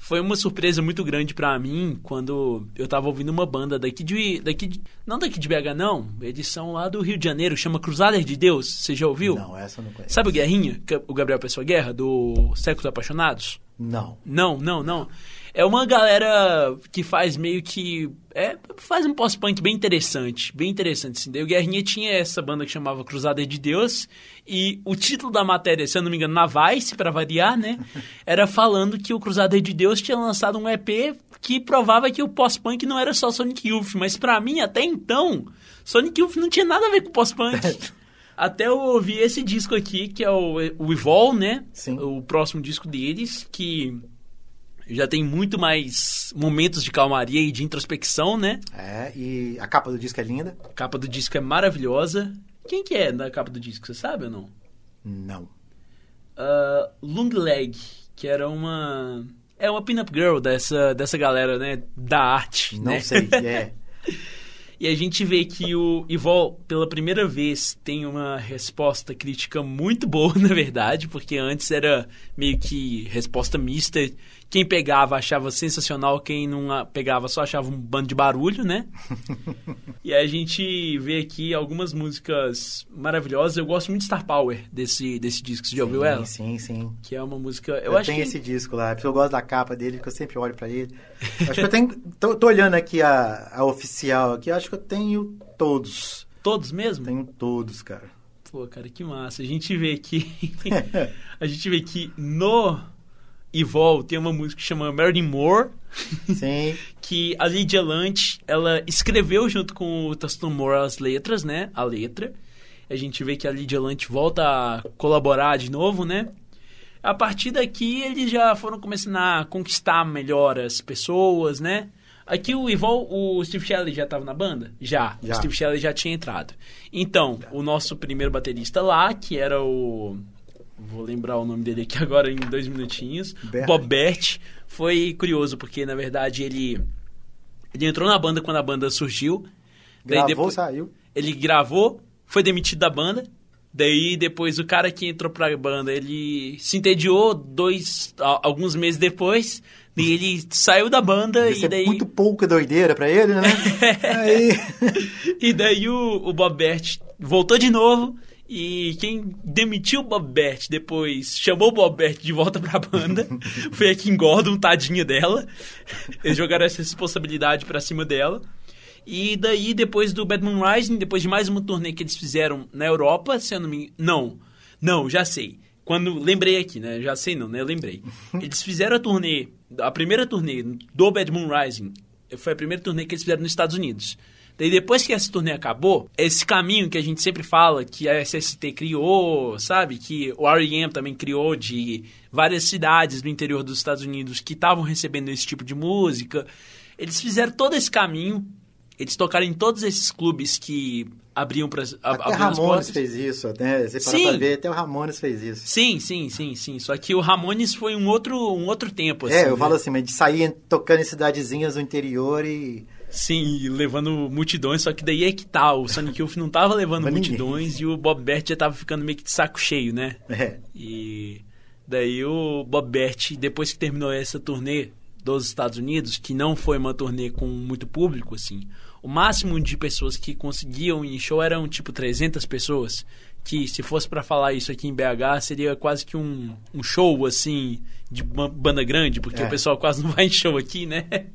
foi uma surpresa muito grande pra mim quando eu tava ouvindo uma banda daqui de, daqui de, não daqui de BH não, eles são lá do Rio de Janeiro, chama Cruzadas de Deus. Você já ouviu? Não, essa eu não conheço. Sabe o Guerrinha, que- o Gabriel Pessoa Guerra do Séculos Apaixonados? Não. Não, não, não. É uma galera que faz meio que. É, faz um pós-punk bem interessante. Bem interessante, assim. Daí o Guerrinha tinha essa banda que chamava Cruzada de Deus. E o título da matéria, se eu não me engano, na Vice, pra variar, né? Era falando que o Cruzada de Deus tinha lançado um EP que provava que o pós-punk não era só Sonic Youth. Mas pra mim, até então, Sonic Youth não tinha nada a ver com pós-punk. Até eu ouvi esse disco aqui, que é o, o Evol, né? Sim. O próximo disco deles, que já tem muito mais momentos de calmaria e de introspecção, né? É, e a capa do disco é linda? A capa do disco é maravilhosa. Quem que é na capa do disco, você sabe ou não? Não. Uh, Long Leg, que era uma... É uma pin-up girl dessa, dessa galera, né? Da arte, Não né? sei. É. E a gente vê que o Ivol, pela primeira vez, tem uma resposta crítica muito boa, na verdade, porque antes era meio que resposta mista. Quem pegava achava sensacional, quem não pegava só achava um bando de barulho, né? e a gente vê aqui algumas músicas maravilhosas. Eu gosto muito de Star Power desse, desse disco. Você já ouviu ela? Sim, sim. Que é uma música. Eu, Eu, acho tenho que. esse disco lá, eu gosto da capa dele, porque eu sempre olho pra ele. Acho que eu tenho. Tô, tô olhando aqui a, a oficial aqui, acho que eu tenho todos. Todos mesmo? Tenho todos, cara. Pô, cara, que massa. A gente vê aqui. a gente vê que no Evol tem uma música que chama Marilyn Moore, Sim. que a Lydia Lunt, ela escreveu junto com o Tustin Moore as letras, né? A letra. A gente vê que a Lydia Lunt volta a colaborar de novo, né? A partir daqui, eles já foram começando a conquistar melhor as pessoas, né? Aqui o Evol, o Steve Shelley já estava na banda? Já. Já. O Steve Shelley já tinha entrado. Então, o nosso primeiro baterista lá, que era o... Vou lembrar o nome dele aqui agora em dois minutinhos. Bert. Bob Bert. Foi curioso, porque, na verdade, ele... Ele entrou na banda quando a banda surgiu. Gravou, depois- saiu. ele gravou, foi demitido da banda. Daí depois o cara que entrou pra banda, ele se entediou dois, alguns meses depois. E ele saiu da banda Isso e é daí. muito pouca doideira pra ele, né? Aí. E daí o, o Bob Bert voltou de novo. E quem demitiu o Bob Bert depois chamou o Bob Bert de volta pra banda foi a Kim Gordon, tadinha dela. Eles jogaram essa responsabilidade pra cima dela. E daí, depois do Bad Moon Rising, depois de mais uma turnê que eles fizeram na Europa, se eu não me Não, não, já sei. Quando lembrei aqui, né? Já sei não, né? Eu lembrei. Eles fizeram a turnê, a primeira turnê do Bad Moon Rising, foi a primeira turnê que eles fizeram nos Estados Unidos. Daí depois que essa turnê acabou, esse caminho que a gente sempre fala que a SST criou, sabe? Que o R.E.M. também criou de várias cidades do interior dos Estados Unidos que estavam recebendo esse tipo de música. Eles fizeram todo esse caminho. Eles tocaram em todos esses clubes que abriam para Até Ramones fez isso, né? Você Sim. pra ver, até o Ramones fez isso. Sim, sim, sim, sim. Só que o Ramones foi um outro, um outro tempo, assim. é, eu né? falo assim, mas de sair tocando em cidadezinhas do interior e. Sim, levando multidões, só que daí é que tá. O Sonic Youth não tava levando Mas ninguém. multidões e o Bob Bert já tava ficando meio que de saco cheio, né? É. E daí o Bob Bert, depois que terminou essa turnê dos Estados Unidos, que não foi uma turnê com muito público, assim, o máximo de pessoas que conseguiam ir em show eram tipo 300 pessoas. Que se fosse pra falar isso aqui em BH, seria quase que um, um show, assim, de ba- banda grande, porque É. o pessoal quase não vai em show aqui, né?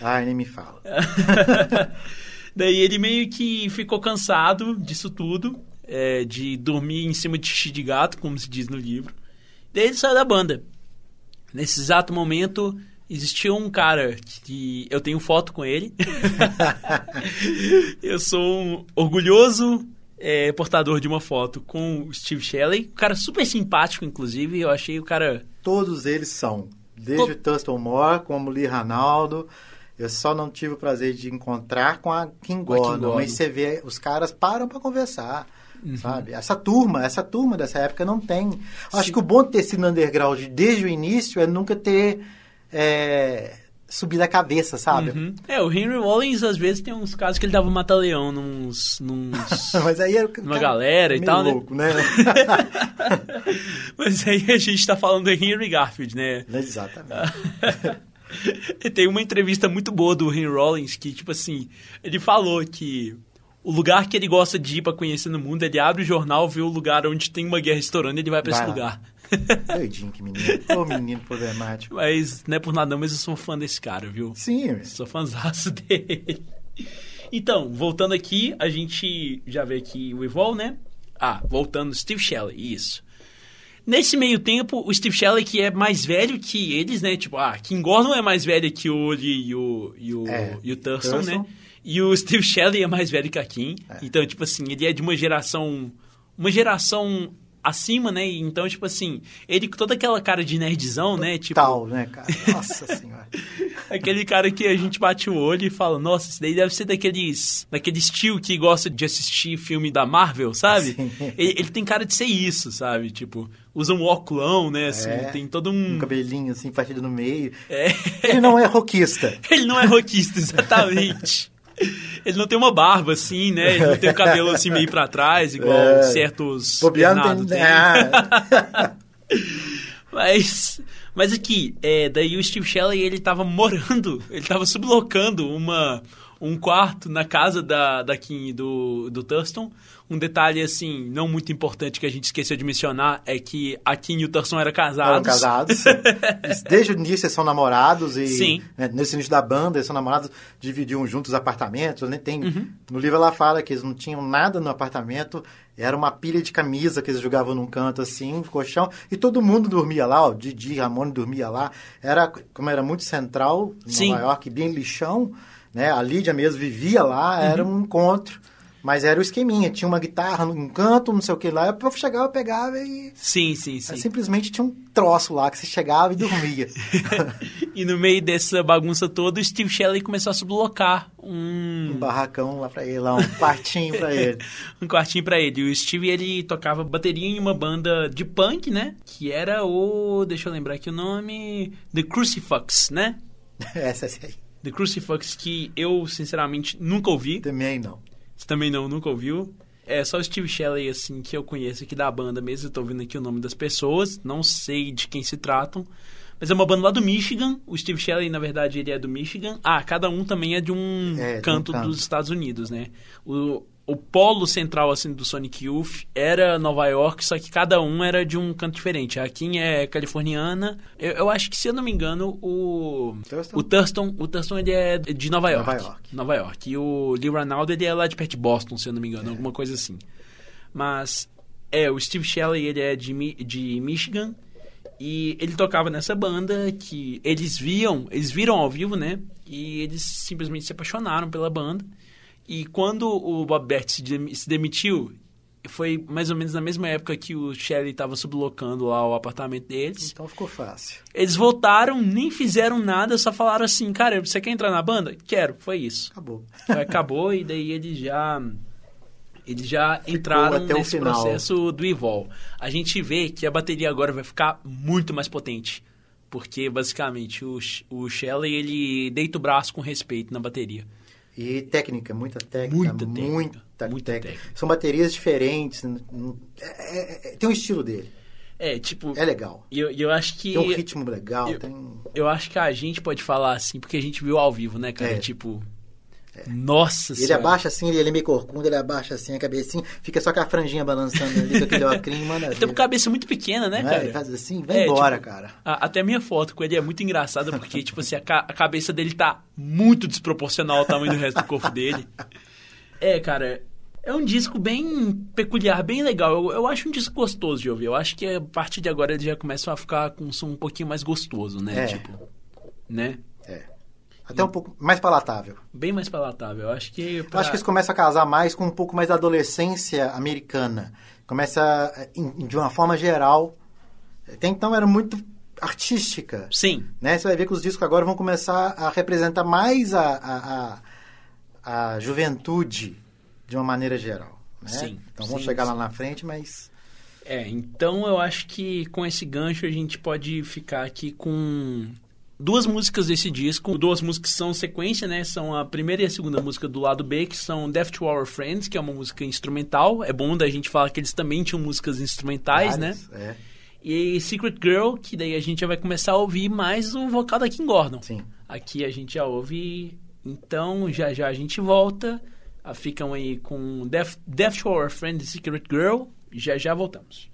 Ai, nem me fala. Daí ele meio que ficou cansado disso tudo, é, de dormir em cima de xixi de gato, como se diz no livro. Daí ele saiu da banda. Nesse exato momento, Existia um cara que eu tenho foto com ele. eu sou um orgulhoso é, portador de uma foto com o Steve Shelley. Um cara super simpático, inclusive. Eu achei o cara. Todos eles são. Desde o Thurston Moore, como Lee Ranaldo. Eu só não tive o prazer de encontrar com a Kim Gordon. Mas você vê, os caras param para conversar. Sabe? Essa turma, essa turma dessa época não tem. Acho Sim. que o bom de ter sido no underground desde o início é nunca ter é, subido a cabeça, sabe? Uhum. É, o Henry Rollins, às vezes, tem uns casos que ele dava mata-leão nos, nos... Mas aí era Uma cara galera e tal, né? louco, né? Mas aí a gente tá falando do Henry Garfield, né? Exatamente. Tem uma entrevista muito boa do Henry Rollins que, tipo assim, ele falou que o lugar que ele gosta de ir pra conhecer no mundo, ele abre o jornal, vê o lugar onde tem uma guerra estourando e ele vai pra Vai esse lugar. Doidinho, que menino. Ô, menino problemático. Mas não é por nada não, mas eu sou fã desse cara, viu? Sim, Sou fãzaço dele. Então, voltando aqui, a gente já vê aqui o Evol, né? Ah, voltando, Steve Shelley, isso. Nesse meio tempo, o Steve Shelley, que é mais velho que eles, né? Tipo, ah, Kim Gordon é mais velho que o Lee e o, e o, É, e o Thurston, né? Thurston. E o Steve Shelley é mais velho que a Kim. Então, tipo assim, ele é de uma geração... Uma geração acima, né? Então, tipo assim, ele com toda aquela cara de nerdzão, né? Tipo, Tal, né, cara? Nossa senhora. Aquele cara que a gente bate o olho e fala, nossa, esse daí deve ser daqueles. daqueles tio que gosta de assistir filme da Marvel, sabe? Sim. Ele, ele tem cara de ser isso, sabe? Tipo, usa um óculão, né? Assim, É. tem todo um. Um cabelinho assim, partido no meio. É. Ele não é rockista. Ele não é rockista, exatamente. Ele não tem uma barba assim, né? Ele não tem o cabelo assim meio pra trás, igual É. certos. Bernardo tem... tem. Ah, Mas, mas aqui, é, daí o Steve Shelley, ele tava morando, ele tava sublocando uma, um quarto na casa da, da Kim e do, do Thurston. Um detalhe, assim, não muito importante que a gente esqueceu de mencionar é que a Kim e o eram casados. eram casados. Desde o início eles são namorados e Sim. né, nesse início da banda eles são namorados, dividiam juntos os apartamentos, né? Tem Uhum. no livro ela fala que eles não tinham nada no apartamento, era uma pilha de camisa que eles jogavam num canto assim, um colchão, e todo mundo dormia lá, o Didi Ramone dormia lá. Era como era muito central, em Sim. Nova York, bem lixão, né? A Lídia mesmo vivia lá, era Uhum. um encontro. Mas era o esqueminha, tinha uma guitarra num canto, não sei o que lá, eu chegava, pegava e Sim, sim, sim. Aí simplesmente tinha um troço lá que você chegava e dormia. E no meio dessa bagunça toda, o Steve Shelley começou a sublocar um, um barracão lá pra ele, lá, um quartinho pra ele. um quartinho pra ele. E o Steve, ele tocava bateria em uma banda de punk, né? Que era o... Deixa eu lembrar aqui o nome... The Crucifix, né? Essa aí. The Crucifix, que eu, sinceramente, nunca ouvi. Também não. Você também não, nunca ouviu. É só o Steve Shelley, assim, que eu conheço aqui da banda mesmo. Eu tô vendo aqui o nome das pessoas. Não sei de quem se tratam. Mas é uma banda lá do Michigan. O Steve Shelley, na verdade, ele é do Michigan. Ah, cada um também é de um, É, de um canto, canto. dos Estados Unidos, né? O, o polo central, assim, do Sonic Youth era Nova York, só que cada um era de um canto diferente. A Kim é californiana. Eu, eu acho que, se eu não me engano, o... Thurston? O Thurston, o Thurston ele é de Nova York. Nova York. Nova York. E o Lee Ranaldo, ele é lá de perto de Boston, se eu não me engano, alguma coisa assim. Mas, é, o Steve Shelley, ele é de, de Michigan. E ele tocava nessa banda que eles viam, eles viram ao vivo, né? E eles simplesmente se apaixonaram pela banda. E quando o Bob Bert se dem- se demitiu, foi mais ou menos na mesma época que o Shelley estava sublocando lá o apartamento deles. Então ficou fácil. Eles voltaram, nem fizeram nada, só falaram assim, cara, você quer entrar na banda? Quero, foi isso. Acabou. Aí acabou e daí eles já eles já entraram até nesse final. processo do Evol. A gente vê que a bateria agora vai ficar muito mais potente, porque basicamente o, o Shelley ele deita o braço com respeito na bateria. E técnica, muita técnica. Muita técnica, Muita, muita técnica. técnica. São baterias diferentes. é- é- é- tem um estilo dele. É, tipo, É legal. e eu, eu acho que Tem um ritmo legal. eu- tem... eu acho que a gente pode falar assim, porque a gente viu ao vivo, né, cara? É. Tipo, nossa Ele senhora. abaixa assim, ele é meio corcunda, ele abaixa assim a cabecinha, fica só com a franjinha balançando ali, com aquele ocrinho, mano. Ele tem uma cabeça muito pequena, né, Não é? cara? Ele faz assim, vai É, embora, tipo, cara. A- até a minha foto com ele é muito engraçada porque, tipo assim, a, ca- a cabeça dele tá muito desproporcional ao tamanho do resto do corpo dele. É, cara, é um disco bem peculiar, bem legal. Eu, eu acho um disco gostoso de ouvir. Eu acho que a partir de agora ele já começa a ficar com um som um pouquinho mais gostoso, né? É. Tipo, né? Até um pouco mais palatável. Bem mais palatável. Eu acho que. Eu pra- acho que isso começa a casar mais com um pouco mais da adolescência americana. Começa, eh, de uma forma geral. Até então era muito artística. Sim, Né? Você vai ver que os discos agora vão começar a representar mais a, a, a, a juventude de uma maneira geral. Né? Sim, Então vamos sim, chegar lá sim. na frente, mas. É, então eu acho que com esse gancho a gente pode ficar aqui com duas músicas desse disco. Duas músicas que são sequência, né? São a primeira e a segunda música do lado B, que são Death to Our Friends, que é uma música instrumental. É bom da gente falar que eles também tinham músicas instrumentais, né? várias, É, E Secret Girl, que daí a gente já vai começar a ouvir mais o vocal da Kim Gordon. sim. Aqui a gente já ouve. Então, já já a gente volta. Ah, Ficam aí com Death, Death to Our Friend e Secret Girl. Já já voltamos.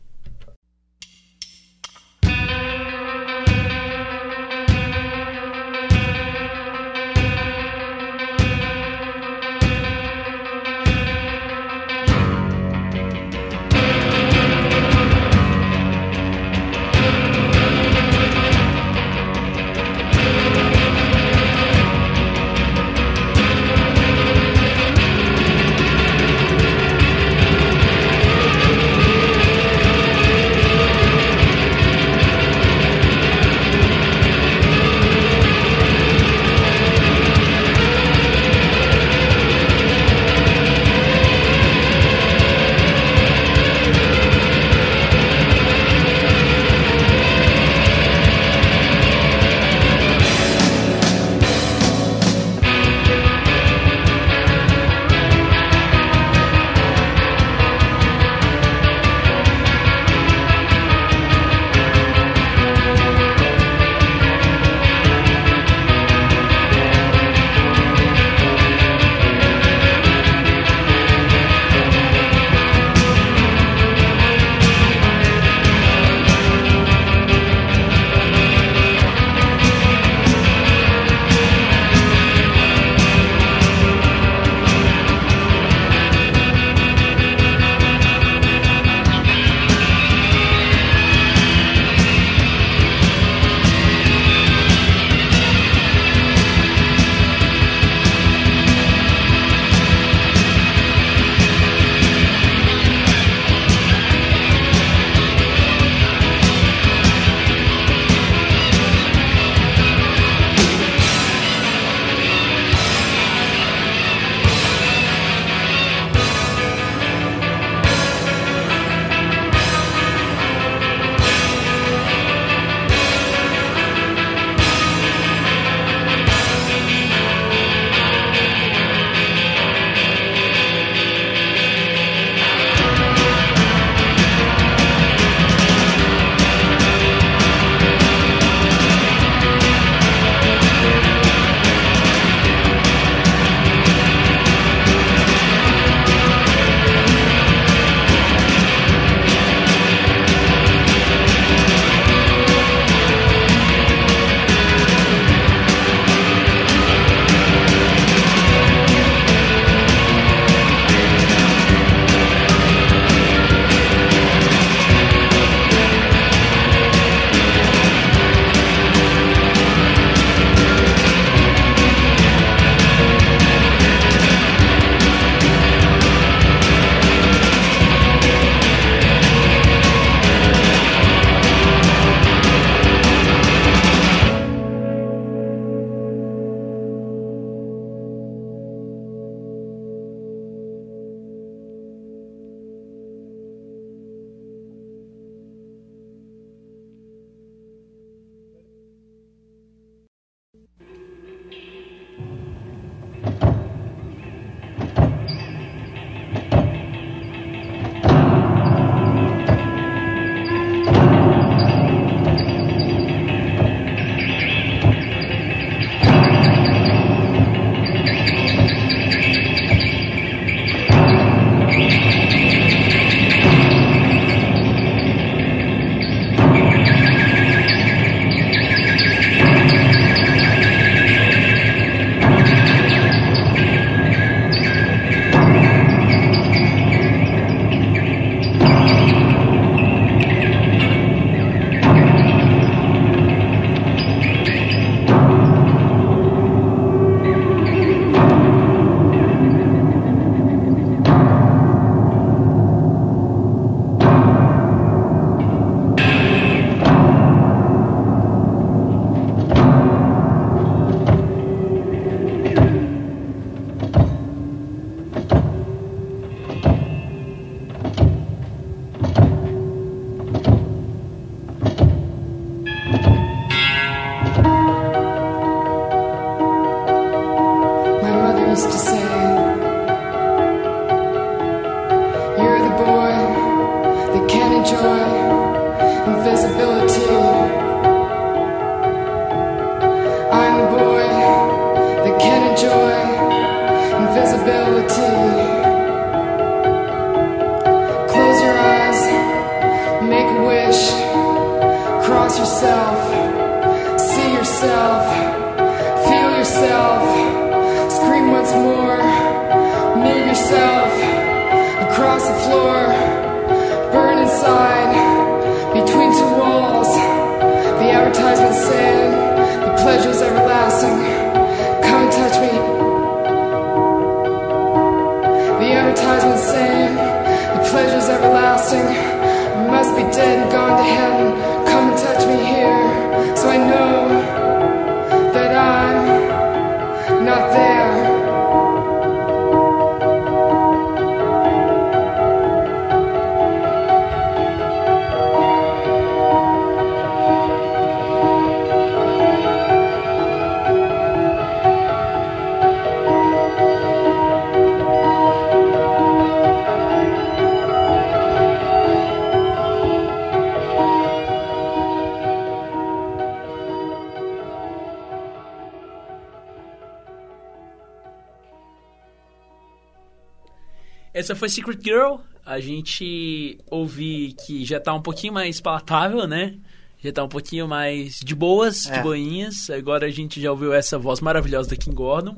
Foi Secret Girl. A gente ouvi que já tá um pouquinho mais palatável, né? Já tá um pouquinho mais de boas, de É. boinhas. Agora a gente já ouviu essa voz maravilhosa da Kim Gordon.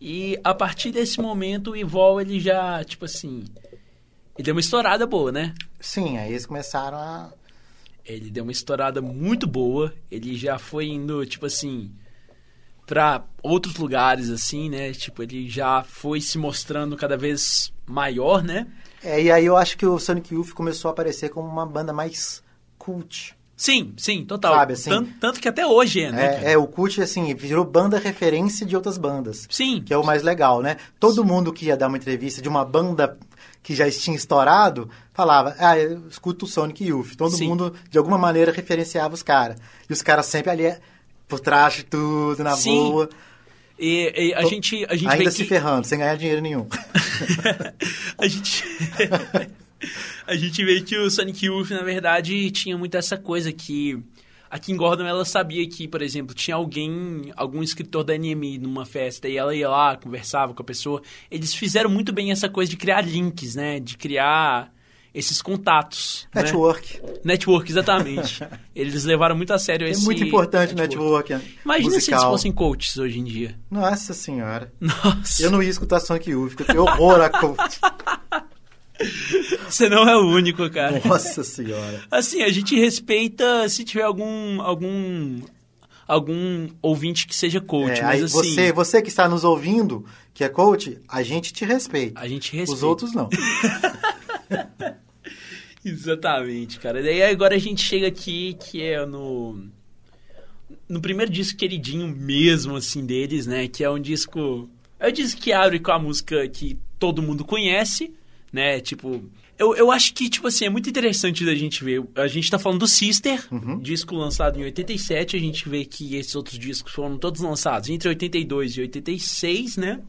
E a partir desse momento, o Ivol, ele já, tipo assim... Ele deu uma estourada boa, né? Sim, aí eles começaram a. Ele deu uma estourada muito boa. Ele já foi indo, tipo assim, pra outros lugares, assim, né? Tipo, ele já foi se mostrando cada vez maior, né? É, e aí eu acho que o Sonic Youth começou a aparecer como uma banda mais cult. Sim, sim, total. Sabe, assim? tanto, tanto que até hoje é, né? É, é, o cult, assim, virou banda referência de outras bandas. Sim. Que é o mais legal, né? Todo mundo que ia dar uma entrevista de uma banda que já tinha estourado, falava, ah, eu escuto o Sonic Youth. Todo Sim. mundo, de alguma maneira, referenciava os caras. E os caras sempre ali, por trás de tudo, na Sim. boa. E, e a Tô- gente, a gente Ainda se que... ferrando, sem ganhar dinheiro nenhum. a gente... a gente vê que o Sonic Youth, na verdade, tinha muito essa coisa que... A Kim Gordon, ela sabia que, por exemplo, tinha alguém, algum escritor da NME numa festa e ela ia lá, conversava com a pessoa. Eles fizeram muito bem essa coisa de criar links, né? De criar esses contatos. né? Network. Network, exatamente. Eles levaram muito a sério É esse muito importante o network. Imagina se eles musical. fossem coaches hoje em dia. Nossa senhora. Nossa, Eu não ia escutar Sonic Youth, eu tenho horror a coach. você não é o único, cara. Nossa senhora. Assim, a gente respeita se tiver algum algum algum ouvinte que seja coach, É, mas assim, você, você que está nos ouvindo, que é coach, a gente te respeita. a gente respeita. Os outros não. Exatamente, cara. Daí agora a gente chega aqui que é no no primeiro disco queridinho mesmo assim deles, né, que é um disco é o disco que abre com a música que todo mundo conhece, né? Tipo, eu, eu acho que, tipo assim, é muito interessante da gente ver. A gente tá falando do Sister, disco lançado em 87. A gente vê que esses outros discos foram todos lançados entre 82 e 86, né?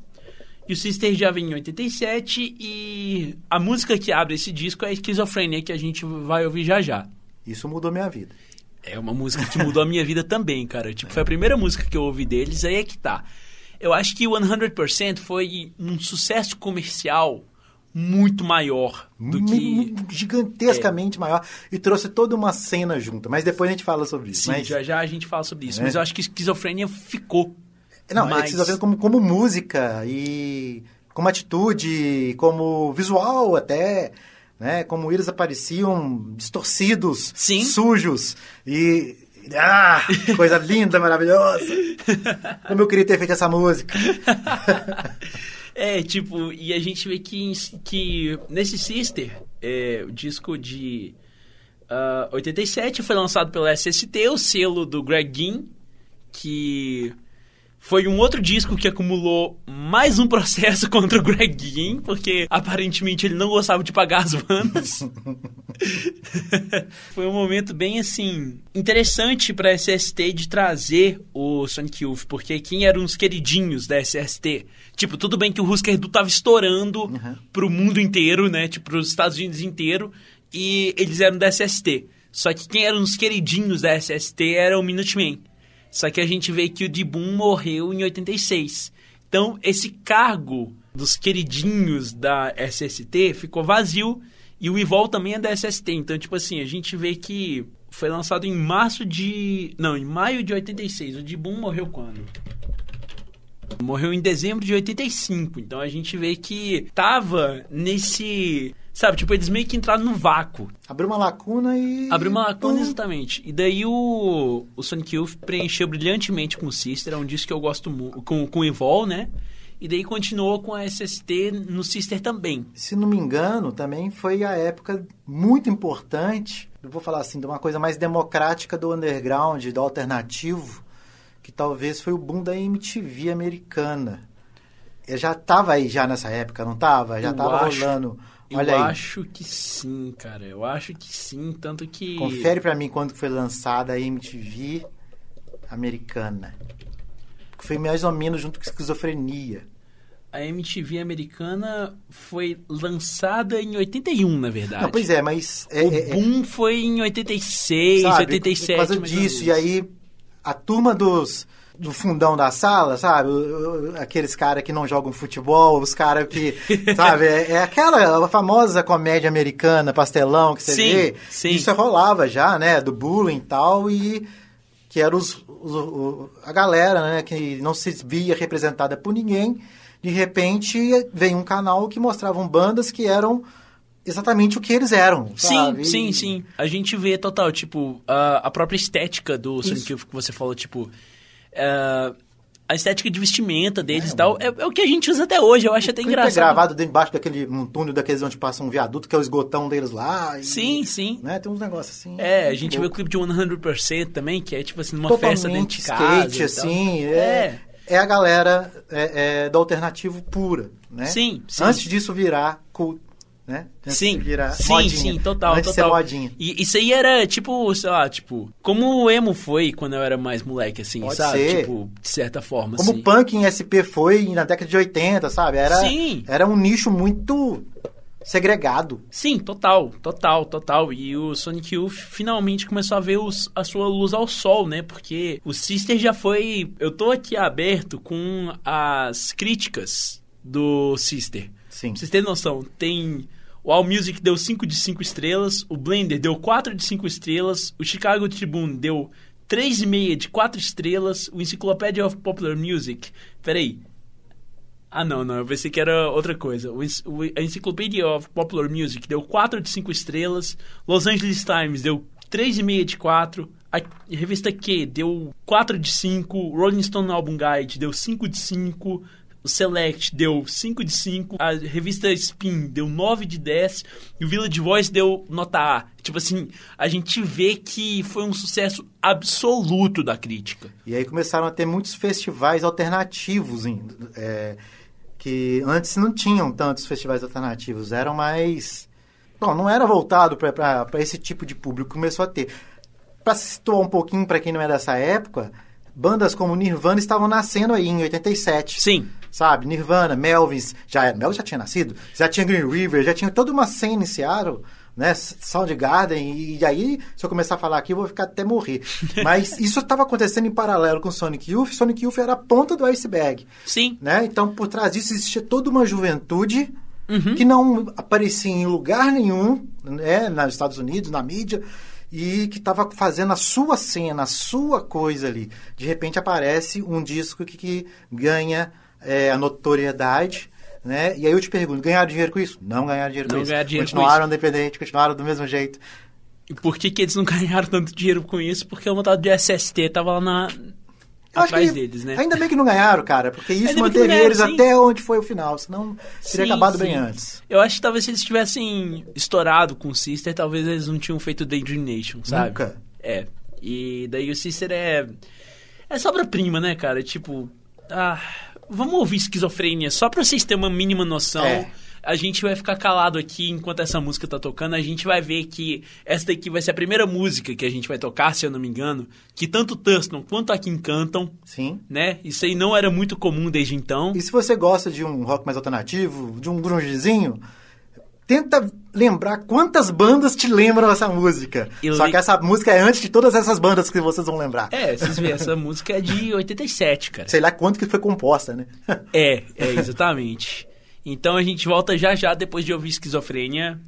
E o Sister já vem em 87. E a música que abre esse disco é a Esquizofrenia, que a gente vai ouvir já já. Isso mudou minha vida. É uma música que mudou a minha vida também, cara. Tipo, foi a primeira música que eu ouvi deles, aí é que tá. Eu acho que o 100% foi um sucesso comercial muito maior do que... Gigantescamente maior. E trouxe toda uma cena junto. Mas depois a gente fala sobre isso. Sim, mas, já já a gente fala sobre isso. É. Mas eu acho que esquizofrenia ficou. Não, mais... é que vocês vendo como, como música e como atitude, como visual até, né? Como eles apareciam distorcidos, Sim. sujos e... Ah, coisa linda, maravilhosa. Como eu queria ter feito essa música. É, tipo, e a gente vê que, que nesse Sister, é, o disco de ah, 87 foi lançado pela SST, o selo do Greg Ginn, que foi um outro disco que acumulou mais um processo contra o Greg Ginn, porque aparentemente ele não gostava de pagar as bandas. foi um momento bem assim interessante para a SST de trazer o Sonic Youth, porque quem eram os queridinhos da SST? Tipo, tudo bem que o Husker Du tava estourando pro mundo inteiro, né? Tipo, pros Estados Unidos inteiro. e eles eram da SST. Só que quem eram os queridinhos da SST era o Minutemen. Só que a gente vê que o Dibum morreu em 86. Então, esse cargo dos queridinhos da SST ficou vazio e o Ivol também é da SST. Então, tipo assim, a gente vê que foi lançado em março de... Não, em maio de 86. O Dibum morreu quando? Morreu em dezembro de 85. Então a gente vê que tava nesse. Sabe, tipo, eles meio que entraram no vácuo. Abriu uma lacuna e. Abriu uma lacuna, Pum. exatamente. E daí o, o Sonic Youth preencheu brilhantemente com o Sister, é um disco que eu gosto muito. Com, com o Evol, né? E daí continuou com a SST no Sister também. Se não me engano, também foi a época muito importante, eu vou falar assim, de uma coisa mais democrática do underground, do alternativo, que talvez foi o boom da MTV americana. Eu já tava aí já nessa época, não tava? Já Eu tava acho- rolando. Eu Olha aí. acho que sim, cara. Eu acho que sim, tanto que. Confere pra mim quando foi lançada a MTV americana. Que foi mais ou menos junto com esquizofrenia. A MTV americana foi lançada em 81, na verdade. Não, pois é, mas é, o é- é- boom foi em 86, sabe, 87. Por causa disso. E aí, a turma dos do fundão da sala, sabe? Aqueles caras que não jogam futebol, os caras que, sabe? É, é aquela famosa comédia americana, pastelão que você Sim, vê. sim. Isso rolava já, né? Do bullying e tal, e que era os, os- a galera, né? Que não se via representada por ninguém. De repente, veio um canal que mostravam bandas que eram exatamente o que eles eram, Sim, sabe? sim, E- sim. A gente vê total, tipo, a, a própria estética do Sonic. Youth que você falou, tipo. É, a estética de vestimenta deles É, e tal, é, é o que a gente usa até hoje. Eu acho até é engraçado. gravado dentro embaixo daquele um túnel daqueles onde passa um viaduto, que é o esgotão deles lá. e- Sim, sim. Né? Tem uns negócios assim. É, a gente vê o clipe de 100% também, que é tipo assim, numa Totalmente festa dentro de casa. skate, assim. É, é a galera é, é, do alternativo pura, né? Sim, sim. Antes disso virar cool, né? Antes Sim, sim, modinha. sim, total, Antes de ser total. modinha. E isso aí era, tipo, sei lá, tipo, como o emo foi quando eu era mais moleque, assim, Pode sabe? ser. Tipo, de certa forma, Como assim. o punk em SP foi na década de 80, sabe? Era, Sim. era um nicho muito segregado. Sim, total, total, total. E o Sonic Youth finalmente começou a ver os- a sua luz ao sol, né? Porque o Sister já foi. Eu tô aqui aberto com as críticas do Sister. Sim. Pra vocês terem noção, tem. O AllMusic deu 5 de 5 estrelas, o Blender deu 4 de 5 estrelas, o Chicago Tribune deu 3,5 de 4 estrelas, o Encyclopedia of Popular Music. Peraí. Ah, não, não, eu pensei que era outra coisa. O, o- a Encyclopedia of Popular Music deu 4 de 5 estrelas, Los Angeles Times deu 3,5 de 4, a revista Q deu 4 de 5, o Rolling Stone Album Guide deu 5 de 5, o Select deu 5 de 5, a revista Spin deu 9 de 10 e o Village Voice deu nota A. Tipo assim, a gente vê que foi um sucesso absoluto da crítica. E aí começaram a ter muitos festivais alternativos, em- é, que antes não tinham tantos festivais alternativos, eram mais... Bom, não era voltado para esse tipo de público, começou a ter. Para situar um pouquinho para quem não é dessa época, bandas como Nirvana estavam nascendo aí em 87. Sim, Sabe, Nirvana, Melvins, já, Melvins já tinha nascido, já tinha Green River, já tinha toda uma cena em Seattle, né, Soundgarden, e, e aí, se eu começar a falar aqui, eu vou ficar até morrer. Mas isso estava acontecendo em paralelo com Sonic Youth, Sonic Youth era a ponta do iceberg, sim. né, então por trás disso existia toda uma juventude Uhum. que não aparecia em lugar nenhum, né, nos Estados Unidos, na mídia, e que estava fazendo a sua cena, a sua coisa ali. De repente aparece um disco que, que ganha é, a notoriedade, né? E aí eu te pergunto, ganharam dinheiro com isso? Não ganharam dinheiro Não com isso. ganharam dinheiro com continuaram independentes, continuaram do mesmo jeito. E por que, que eles não ganharam tanto dinheiro com isso? Porque o montado de SST tava lá na, atrás que deles, né? Ainda bem que não ganharam, cara, porque isso Ainda manteve ganharam, eles sim. até onde foi o final, senão teria Sim, acabado sim. bem antes. Eu acho que talvez se eles tivessem estourado com o Sister, talvez eles não tinham feito Daydream Nation, sabe? Nunca. É. E daí o Sister é. É sobra-prima, né, cara? Tipo. Ah, vamos ouvir esquizofrenia só pra vocês terem uma mínima noção. É. A gente vai ficar calado aqui enquanto essa música tá tocando. A gente vai ver que essa daqui vai ser a primeira música que a gente vai tocar, se eu não me engano. Que tanto Thurston quanto a Kim cantam, Sim. né? Isso aí não era muito comum desde então. E se você gosta de um rock mais alternativo, de um grungezinho, tenta lembrar quantas bandas te lembram essa música. Eu Só li... que essa música é antes de todas essas bandas que vocês vão lembrar. É, vocês veem, essa música é de 87, cara. Sei lá quanto que foi composta, né? é, é, exatamente. Então a gente volta já já depois de ouvir Esquizofrenia.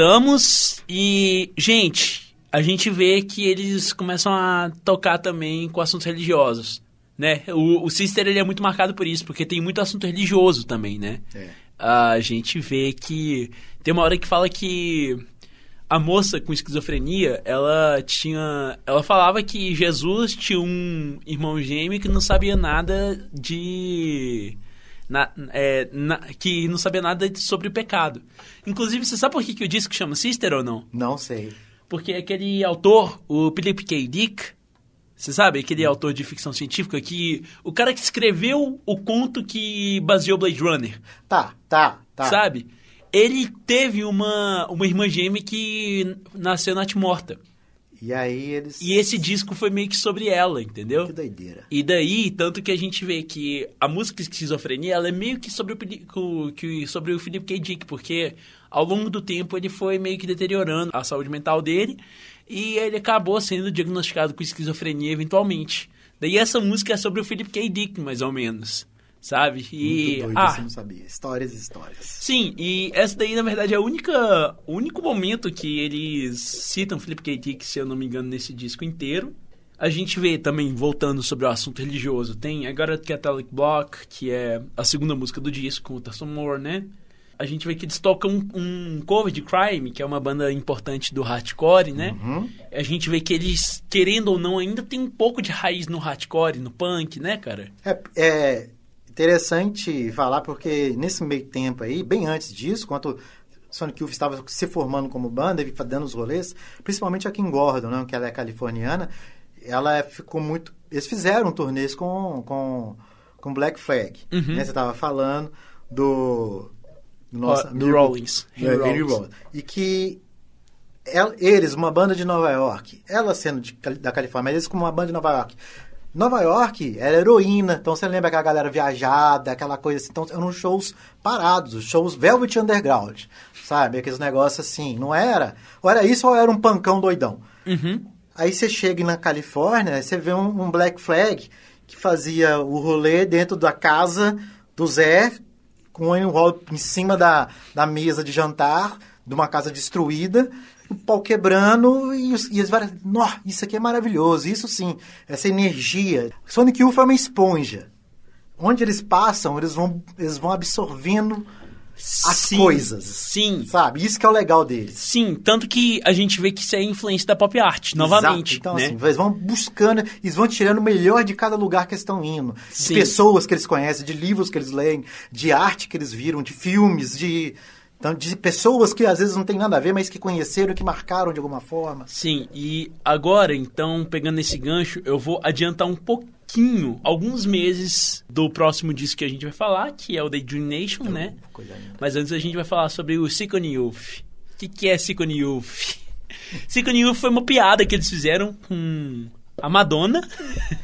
voltamos e, gente, a gente vê que eles começam a tocar também com assuntos religiosos, né? O, o Sister, ele é muito marcado por isso, porque tem muito assunto religioso também, né? É. A gente vê que... Tem uma hora que fala que a moça com esquizofrenia, ela tinha. Ela falava que Jesus tinha um irmão gêmeo que não sabia nada de na- é, na- que não sabia nada sobre o pecado. Inclusive, você sabe por que, que o disco chama Sister ou não? Não sei. Porque aquele autor, o Philip K. Dick, você sabe, aquele autor de ficção científica que o cara que escreveu o conto que baseou Blade Runner, Tá, tá, tá. sabe? Ele teve uma, uma irmã gêmea que nasceu na morta. E aí eles. E esse disco foi meio que sobre ela, entendeu? Que doideira. E daí, tanto que a gente vê que a música Esquizofrenia, ela é meio que sobre o, que- sobre o Philip K. Dick, porque ao longo do tempo ele foi meio que deteriorando a saúde mental dele e ele acabou sendo diagnosticado com esquizofrenia eventualmente. Daí essa música é sobre o Philip K. Dick, mais ou menos, sabe? E Muito doido, ah, você não sabia. Histórias e histórias. Sim, e essa daí, na verdade, é a única, o único momento que eles citam Philip K. Dick, se eu não me engano, nesse disco inteiro. A gente vê também, voltando sobre o assunto religioso, tem I Got a Catholic Block, que é a segunda música do disco, com o Thurston Moore, né? A gente vê que eles tocam um, um cover de Crime, que é uma banda importante do hardcore, né? A gente vê que eles, querendo ou não, ainda tem um pouco de raiz no hardcore, no punk, né, cara? É, é interessante falar porque nesse meio tempo aí, bem antes disso, quando Sonic Youth estava se formando como banda e dando os rolês, principalmente aqui em Gordon, né, que ela é californiana, ela ficou muito... Eles fizeram turnês com, com, com Black Flag, Uhum. né? Você estava falando do... do nosso do amigo- Rollins, É, Rollins. E que el- eles, uma banda de Nova York, ela sendo de da Califórnia, eles como uma banda de Nova York. Nova York era heroína, então você lembra aquela galera viajada, aquela coisa assim. Então eram shows parados, os shows Velvet Underground, sabe? Aqueles negócios assim, não era? Ou era isso ou era um pancão doidão? Uhum. Aí você chega na Califórnia, você vê um, um Black Flag que fazia o rolê dentro da casa do Zé, com o enrolo em cima da, da mesa de jantar, de uma casa destruída, o pau quebrando e, os, e as várias. Nó, isso aqui é maravilhoso, isso sim, essa energia. Sonic Youth é uma esponja. Onde eles passam, eles vão, eles vão absorvendo as Sim, coisas. Sim. Sabe? Isso que é o legal deles. Sim, tanto que a gente vê que isso é influência da pop art, novamente, Exato. Então, né? assim, eles vão buscando, eles vão tirando o melhor de cada lugar que eles estão indo. De Sim. pessoas que eles conhecem, de livros que eles leem, de arte que eles viram, de filmes, de, então, de pessoas que às vezes não tem nada a ver, mas que conheceram, que marcaram de alguma forma. Sim, e agora, então, pegando esse gancho, eu vou adiantar um pouquinho, alguns meses do próximo disco que a gente vai falar, que é o Daydream Nation, né? Mas antes a gente vai falar sobre o Sickon Youth. O que, que é Sickon Youth? Sickon Youth foi uma piada que eles fizeram com a Madonna.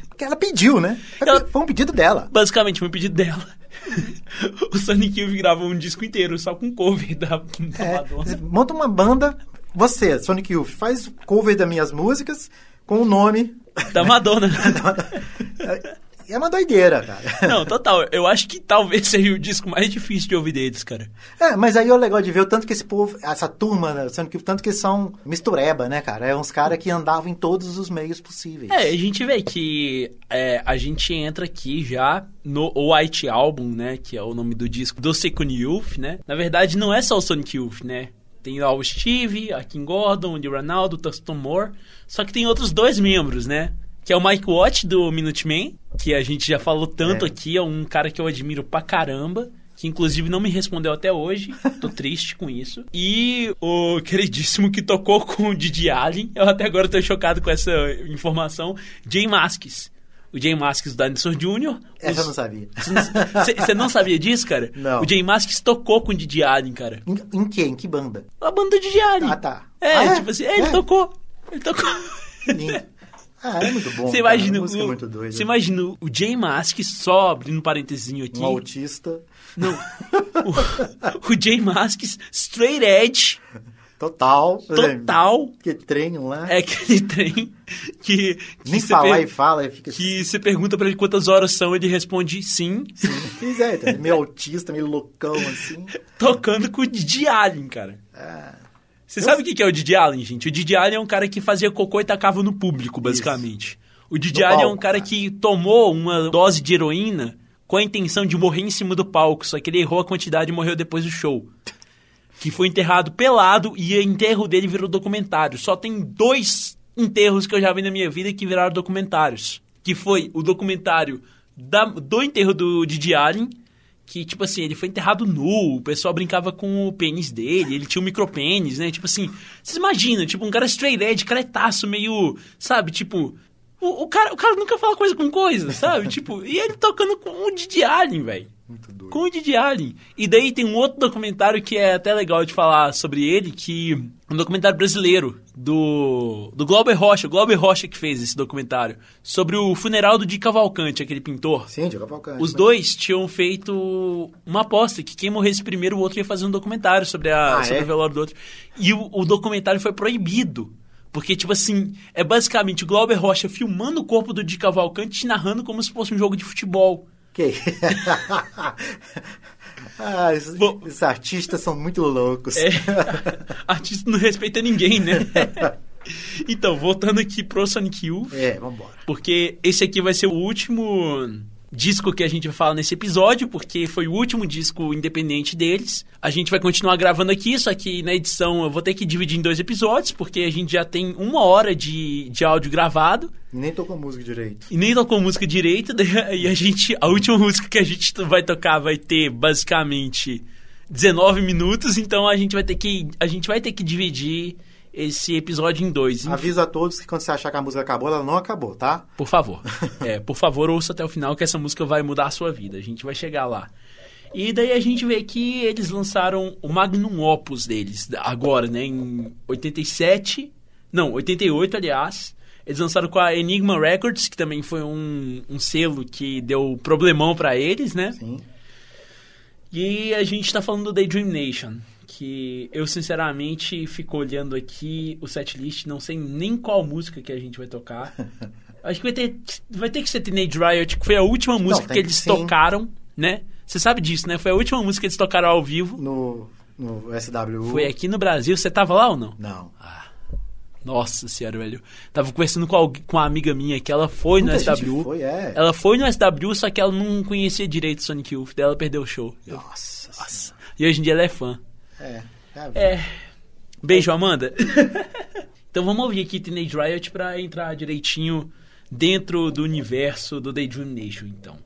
Porque ela pediu, né? Foi, Ela- foi um pedido dela. Basicamente, foi um pedido dela. o Sonic Youth gravou um disco inteiro só com cover da, da É, Madonna. monta uma banda, você, Sonic Youth, faz cover das minhas músicas com o nome. Da Madonna. É uma doideira, cara. Não, total. Eu acho que talvez seja o disco mais difícil de ouvir deles, cara. É, mas aí é o legal de ver o tanto que esse povo, essa turma, né, sendo que tanto que são mistureba, né, cara? É uns caras que andavam em todos os meios possíveis. É, a gente vê que é, a gente entra aqui já no White Album, né? Que é o nome do disco do Second Youth, né? Na verdade, não é só o Sonic Youth, né? Tem lá o Steve, a Kim Gordon, o Ronaldo, o Thurston Moore. Só que tem outros dois membros, né? Que é o Mike Watt do Minutemen, que a gente já falou tanto É. aqui, é um cara que eu admiro pra caramba. Que inclusive não me respondeu até hoje. Tô triste com isso. E o queridíssimo que tocou com o Didi Allen. Eu até agora tô chocado com essa informação. Jay Masks. O Jay Masks do Dinosaur Jr. Essa eu Os- não sabia. Você não sabia disso, cara? Não. O Jay Masks tocou com o Didi Allen, cara. Em, em que? Em que banda? A banda do Didi Allen. Ah, tá. É, Ah, é? tipo assim, é, ele É. tocou. Ele tocou. Que lindo. Ah, é muito bom. Você imagina, é o, muito doida. você imagina o Jay Masks, só abrindo um parênteses aqui. Um autista Não. O, o Jay Masks, straight edge, total. total. Que trem lá. É aquele trem que. que Nem falar e fala e fica assim. Que você pergunta pra ele quantas horas são, ele responde sim, Pois é, tá meio autista, meio loucão assim. tocando com o Didi Allen, cara. Você sabe o que é o Didi Allen, gente? O Didi Allen é um cara que fazia cocô e tacava no público, basicamente. O Didi No Allen é um palco, cara cara. que tomou uma dose de heroína com a intenção de morrer em cima do palco, só que ele errou a quantidade e morreu depois do show. Que foi enterrado pelado e o enterro dele virou documentário. Só tem dois enterros que eu já vi na minha vida que viraram documentários. Que foi o documentário da- do enterro do Didi Allen, que, tipo assim, ele foi enterrado nu, o pessoal brincava com o pênis dele, ele tinha um micropênis, né? Tipo assim, vocês imaginam, tipo, um cara straight edge, caretaço, meio, sabe, tipo... O, o cara, o cara nunca fala coisa com coisa, sabe? tipo, e ele tocando com o Didi Allen, velho. Muito doido. Com o Didi Allen. E daí tem um outro documentário que é até legal de falar sobre ele, que um documentário brasileiro do do Glauber Rocha, o Glauber Rocha que fez esse documentário sobre o funeral do Di Cavalcante, aquele pintor. Sim, de Cavalcante. Os né? dois tinham feito uma aposta que quem morresse primeiro, o outro ia fazer um documentário sobre, a, Ah, sobre é? o velório do outro. E o, o documentário foi proibido. Porque, tipo assim, é basicamente o Glauber Rocha filmando o corpo do Di Cavalcante e narrando como se fosse um jogo de futebol. Que? ah, esses, Bom- esses artistas são muito loucos. É, artista não respeita ninguém, né? então, voltando aqui pro Sonic Youth. É, vambora. Porque esse aqui vai ser o último disco que a gente vai falar nesse episódio, porque foi o último disco independente deles. A gente vai continuar gravando aqui, só que na edição eu vou ter que dividir em dois episódios, porque a gente já tem uma hora de, de áudio gravado. E nem tocou música direito. E nem tocou música direito, daí e a gente. A última música que a gente vai tocar vai ter basicamente 19 minutos, então a gente vai ter que. A gente vai ter que dividir esse episódio em dois. Aviso a todos que quando você achar que a música acabou, ela não acabou, tá? Por favor. É, por favor, ouça até o final que essa música vai mudar a sua vida. A gente vai chegar lá. E daí a gente vê que eles lançaram o Magnum Opus deles, agora, né? Em 87. Não, 88, aliás. Eles lançaram com a Enigma Records, que também foi um, um selo que deu problemão pra eles, né? Sim. E a gente tá falando do Daydream Nation, que eu sinceramente fico olhando aqui o setlist, não sei nem qual música que a gente vai tocar. Acho que vai ter, vai ter que ser Teenage Riot, que foi a última música tem que eles sim. tocaram, né? Você sabe disso, né? Foi a última música que eles tocaram ao vivo. No, no SWU. Foi aqui no Brasil. Você tava lá ou não? Não. Nossa senhora, velho. Tava conversando com, alguém- com uma amiga minha que ela foi Muita no SWU. foi, é. Ela foi no SWU, só que ela não conhecia direito Sonic Youth. Daí ela perdeu o show. Nossa. Nossa. E hoje em dia ela é fã. É. vida. É. Beijo, Amanda. então vamos ouvir aqui Teenage Riot pra entrar direitinho dentro do universo do Daydream Nation, então.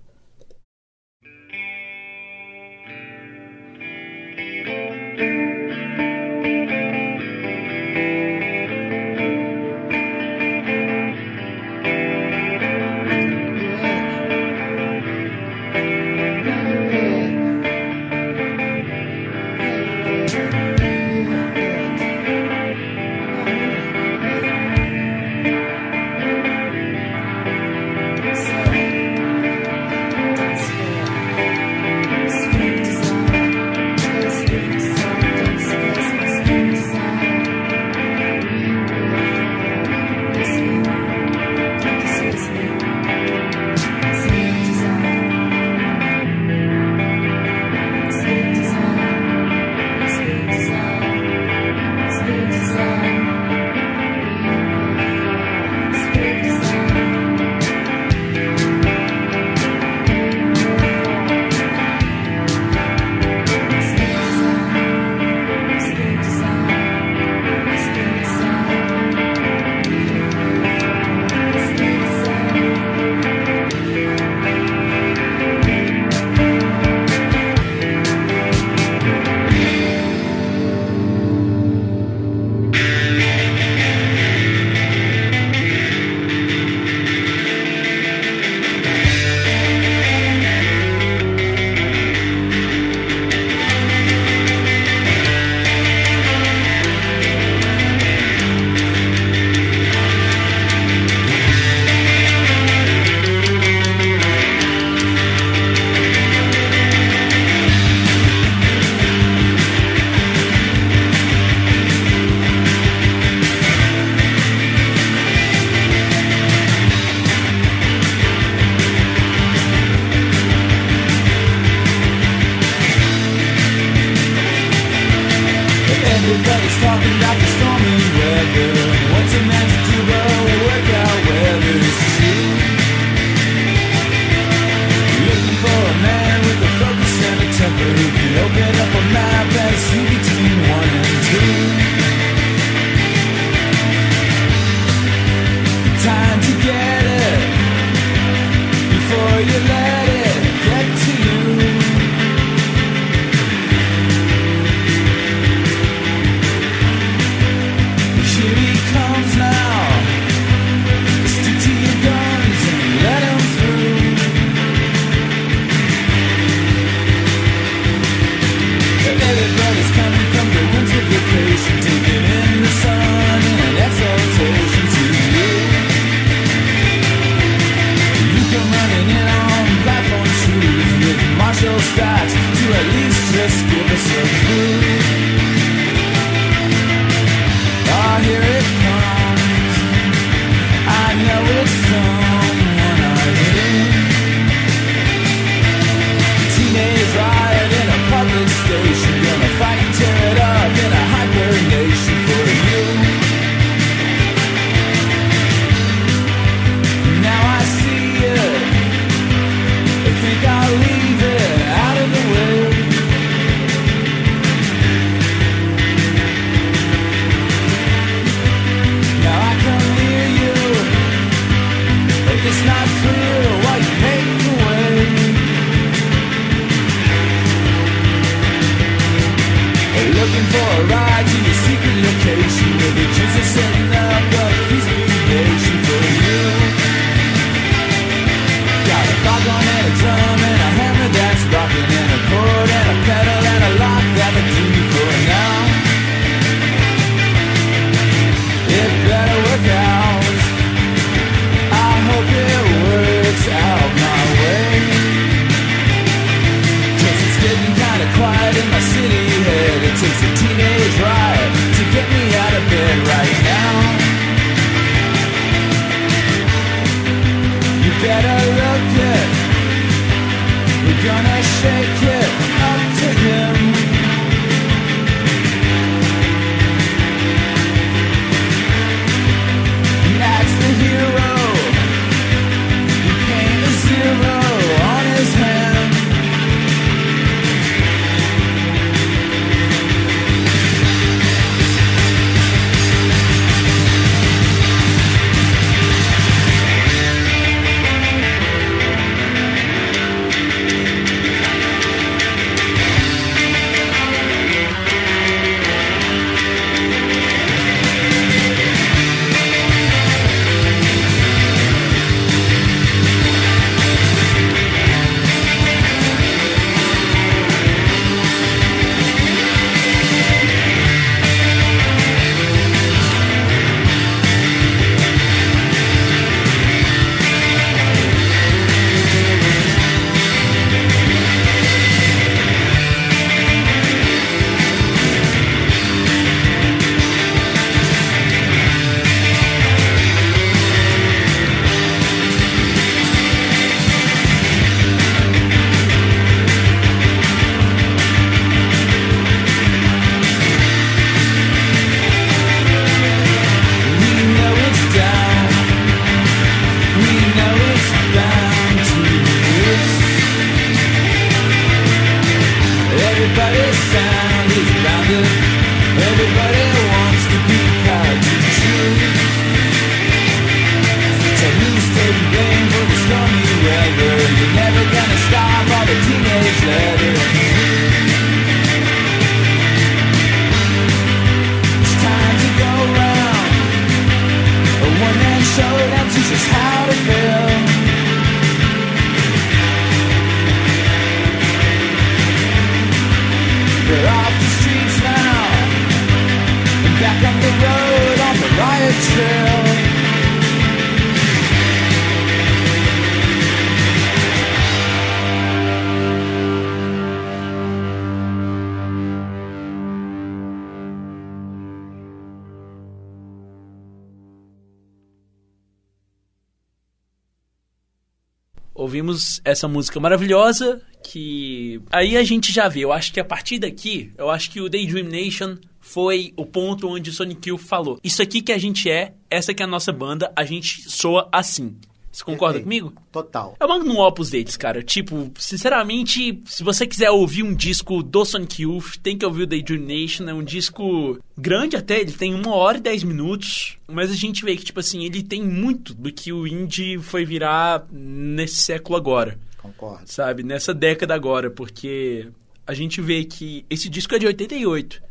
Essa música maravilhosa que aí a gente já vê. Eu acho que a partir daqui, eu acho que o Daydream Nation foi o ponto onde o Sonic Youth falou: Isso aqui que a gente é, essa que é a nossa banda, a gente soa assim. Você concorda Perfeito. comigo? Total. É magnum opus deles, cara. Tipo, sinceramente, se você quiser ouvir um disco do Sonic Youth, tem que ouvir o Daydream Nation. É um disco grande até, ele tem uma hora e dez minutos. Mas a gente vê que, tipo assim, ele tem muito do que o indie foi virar nesse século agora. Concordo. Sabe? Nessa década agora. Porque a gente vê que esse disco é de 88,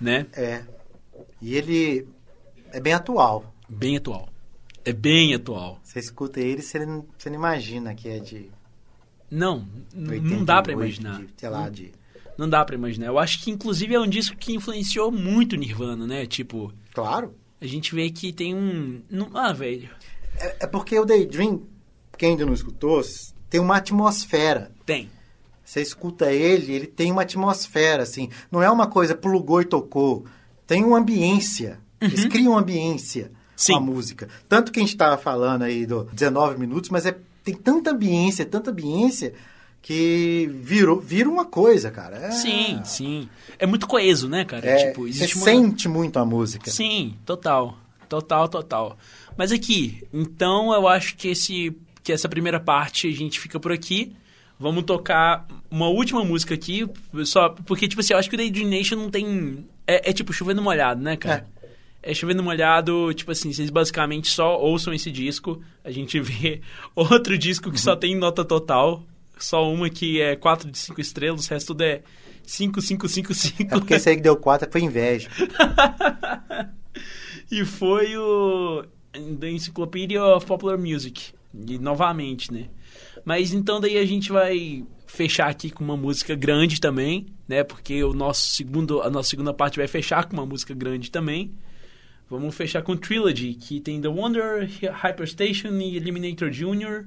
né? É. E ele é bem atual. Bem atual. É bem atual. Você escuta ele, você não, você não imagina que é de. Não, n- 88, não dá pra imaginar. De, sei lá, de. Não dá pra imaginar. Eu acho que, inclusive, é um disco que influenciou muito o Nirvana, né? Tipo, Claro. a gente vê que tem um. Ah, velho. É, é porque o Daydream, quem ainda não escutou, tem uma atmosfera. Tem. Você escuta ele, ele tem uma atmosfera, assim. Não é uma coisa plugou e tocou. Tem uma ambiência. Eles criam uma ambiência Uhum. Sim. com a música. Tanto que a gente estava falando aí do 19 minutos, mas é, tem tanta ambiência, tanta ambiência, que virou, vira uma coisa, cara. É, Sim, sim. É muito coeso, né, cara? É, tipo, você uma... sente muito a música. Sim, total. Total, total. Mas aqui, então eu acho que esse que essa primeira parte a gente fica por aqui. Vamos tocar uma última música aqui, só porque tipo assim, eu acho que o Daydream Nation não tem é, é tipo chovendo molhado, né, cara? É. chovendo molhado, tipo assim, vocês basicamente só ouçam esse disco, a gente vê outro disco que Uhum. só tem nota total, só uma que é 4 de 5 estrelas, o resto tudo é 5, 5, 5, 5. É porque esse aí que deu 4 foi inveja. E foi o The Encyclopedia of Popular Music. E novamente, né? Mas então daí a gente vai fechar aqui com uma música grande também, né? Porque o nosso segundo, a nossa segunda parte vai fechar com uma música grande também. Vamos fechar com Trilogy, que tem The Wonder, Hyperstation e Eliminator Jr.,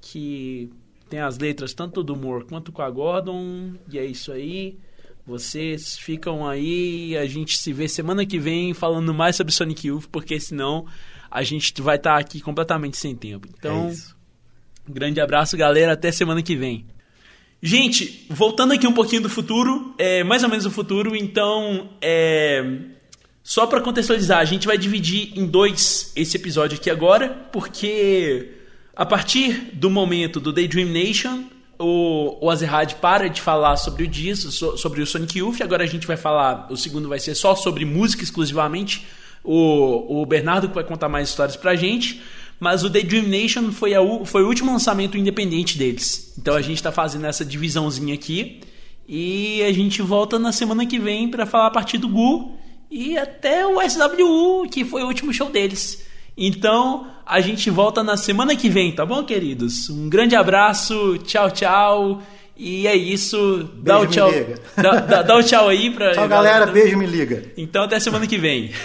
que tem as letras tanto do Moore quanto com a Gordon. E é isso aí. Vocês ficam aí, a gente se vê semana que vem falando mais sobre Sonic Youth, porque senão a gente vai estar aqui completamente sem tempo. Então, é um grande abraço, galera. Até semana que vem. Gente, voltando aqui um pouquinho do futuro, é mais ou menos o futuro, então, é, só para contextualizar, a gente vai dividir em dois esse episódio aqui agora, porque a partir do momento do Daydream Nation, o, o Azerrad para de falar sobre o disco, so- sobre o Sonic Youth, agora a gente vai falar, o segundo vai ser só sobre música exclusivamente, o, o Bernardo que vai contar mais histórias pra gente, mas o Daydream Nation foi, a, foi o último lançamento independente deles. Então a gente tá fazendo essa divisãozinha aqui. E a gente volta na semana que vem pra falar a partir do Gu e até o SWU, que foi o último show deles. Então a gente volta na semana que vem, tá bom, queridos? Um grande abraço, tchau, tchau. E é isso. Dá o Beijo, tchau. me liga. Dá, dá- dá o tchau aí pra. Tchau, galera. Beijo, me liga. Então até semana que vem.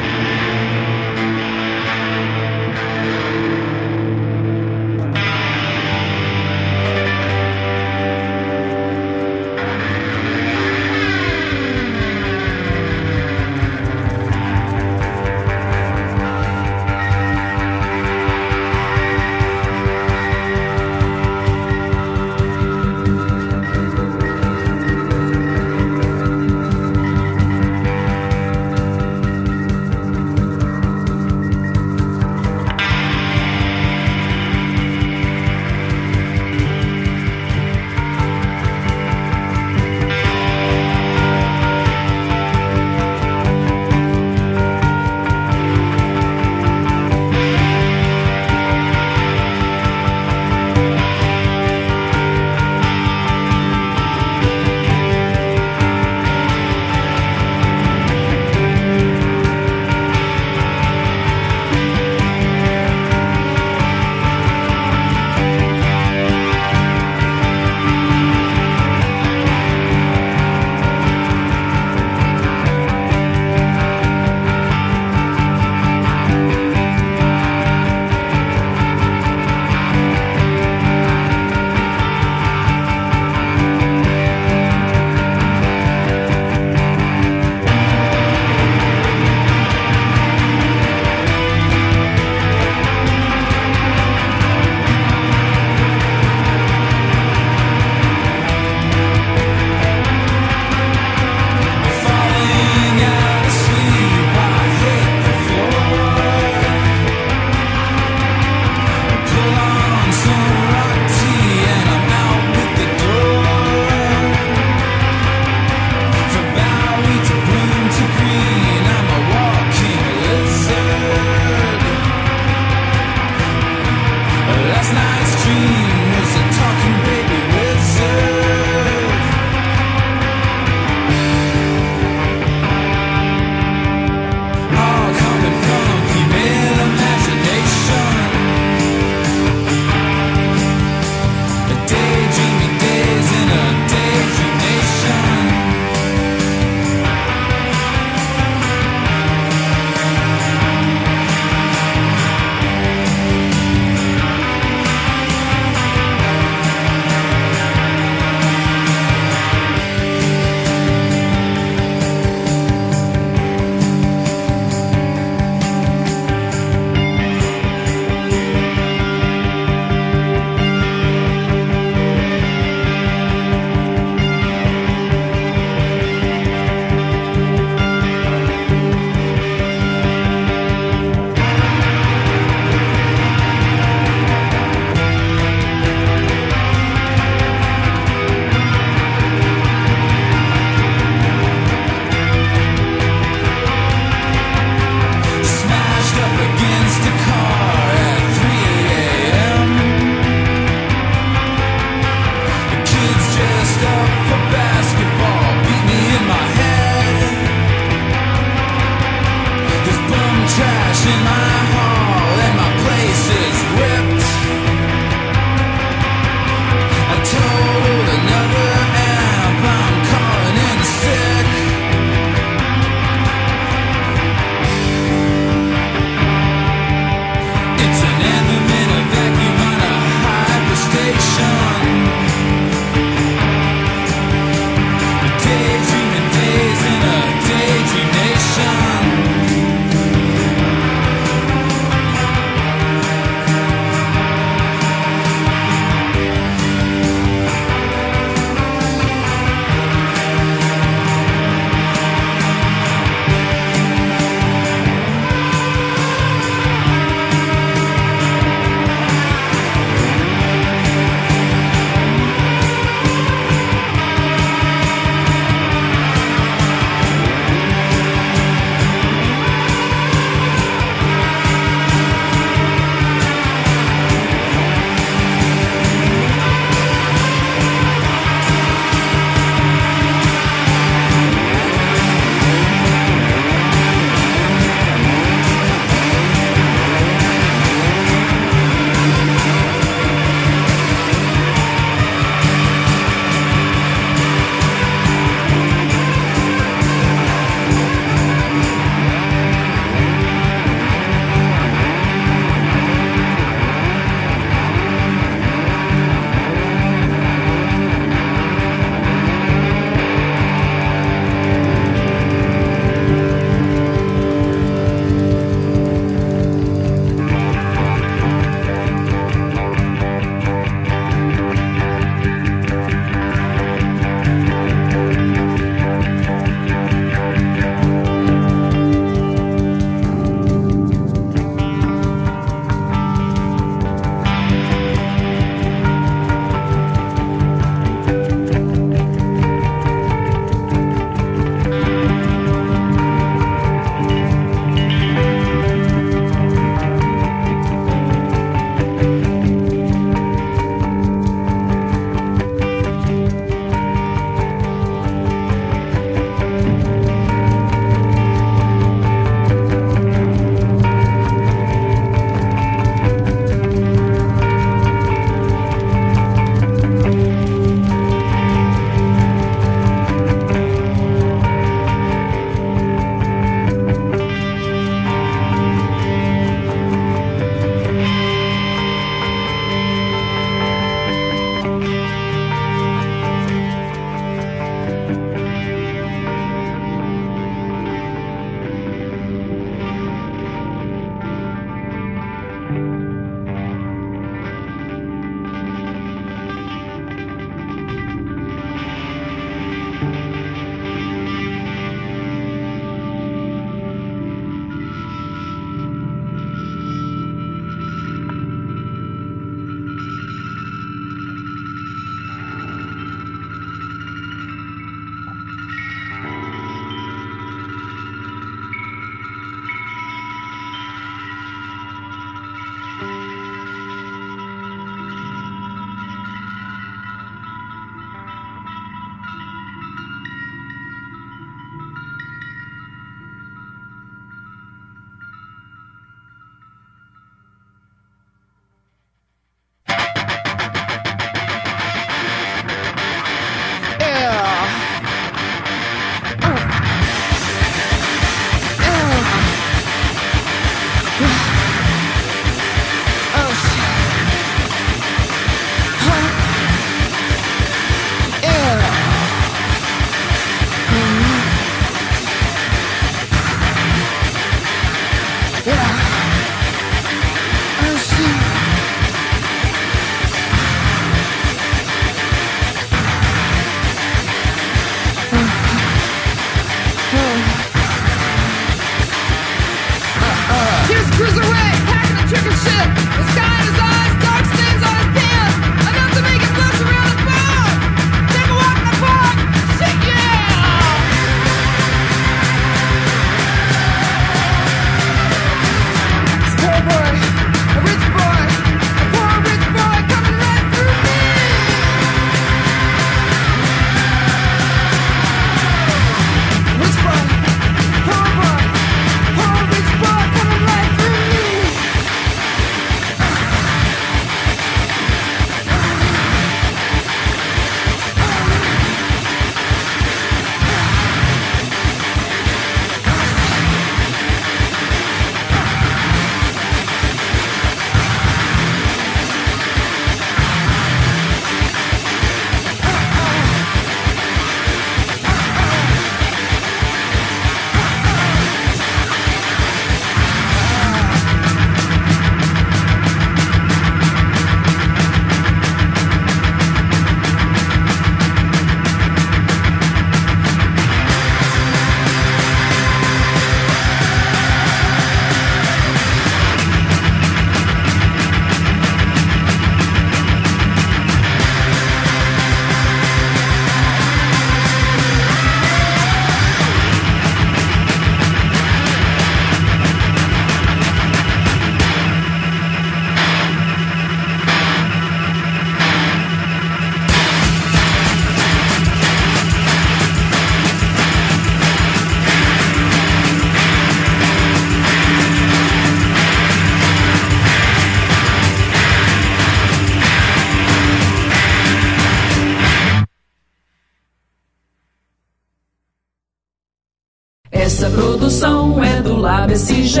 Lab SG,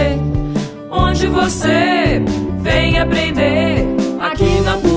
onde você vem aprender aqui na.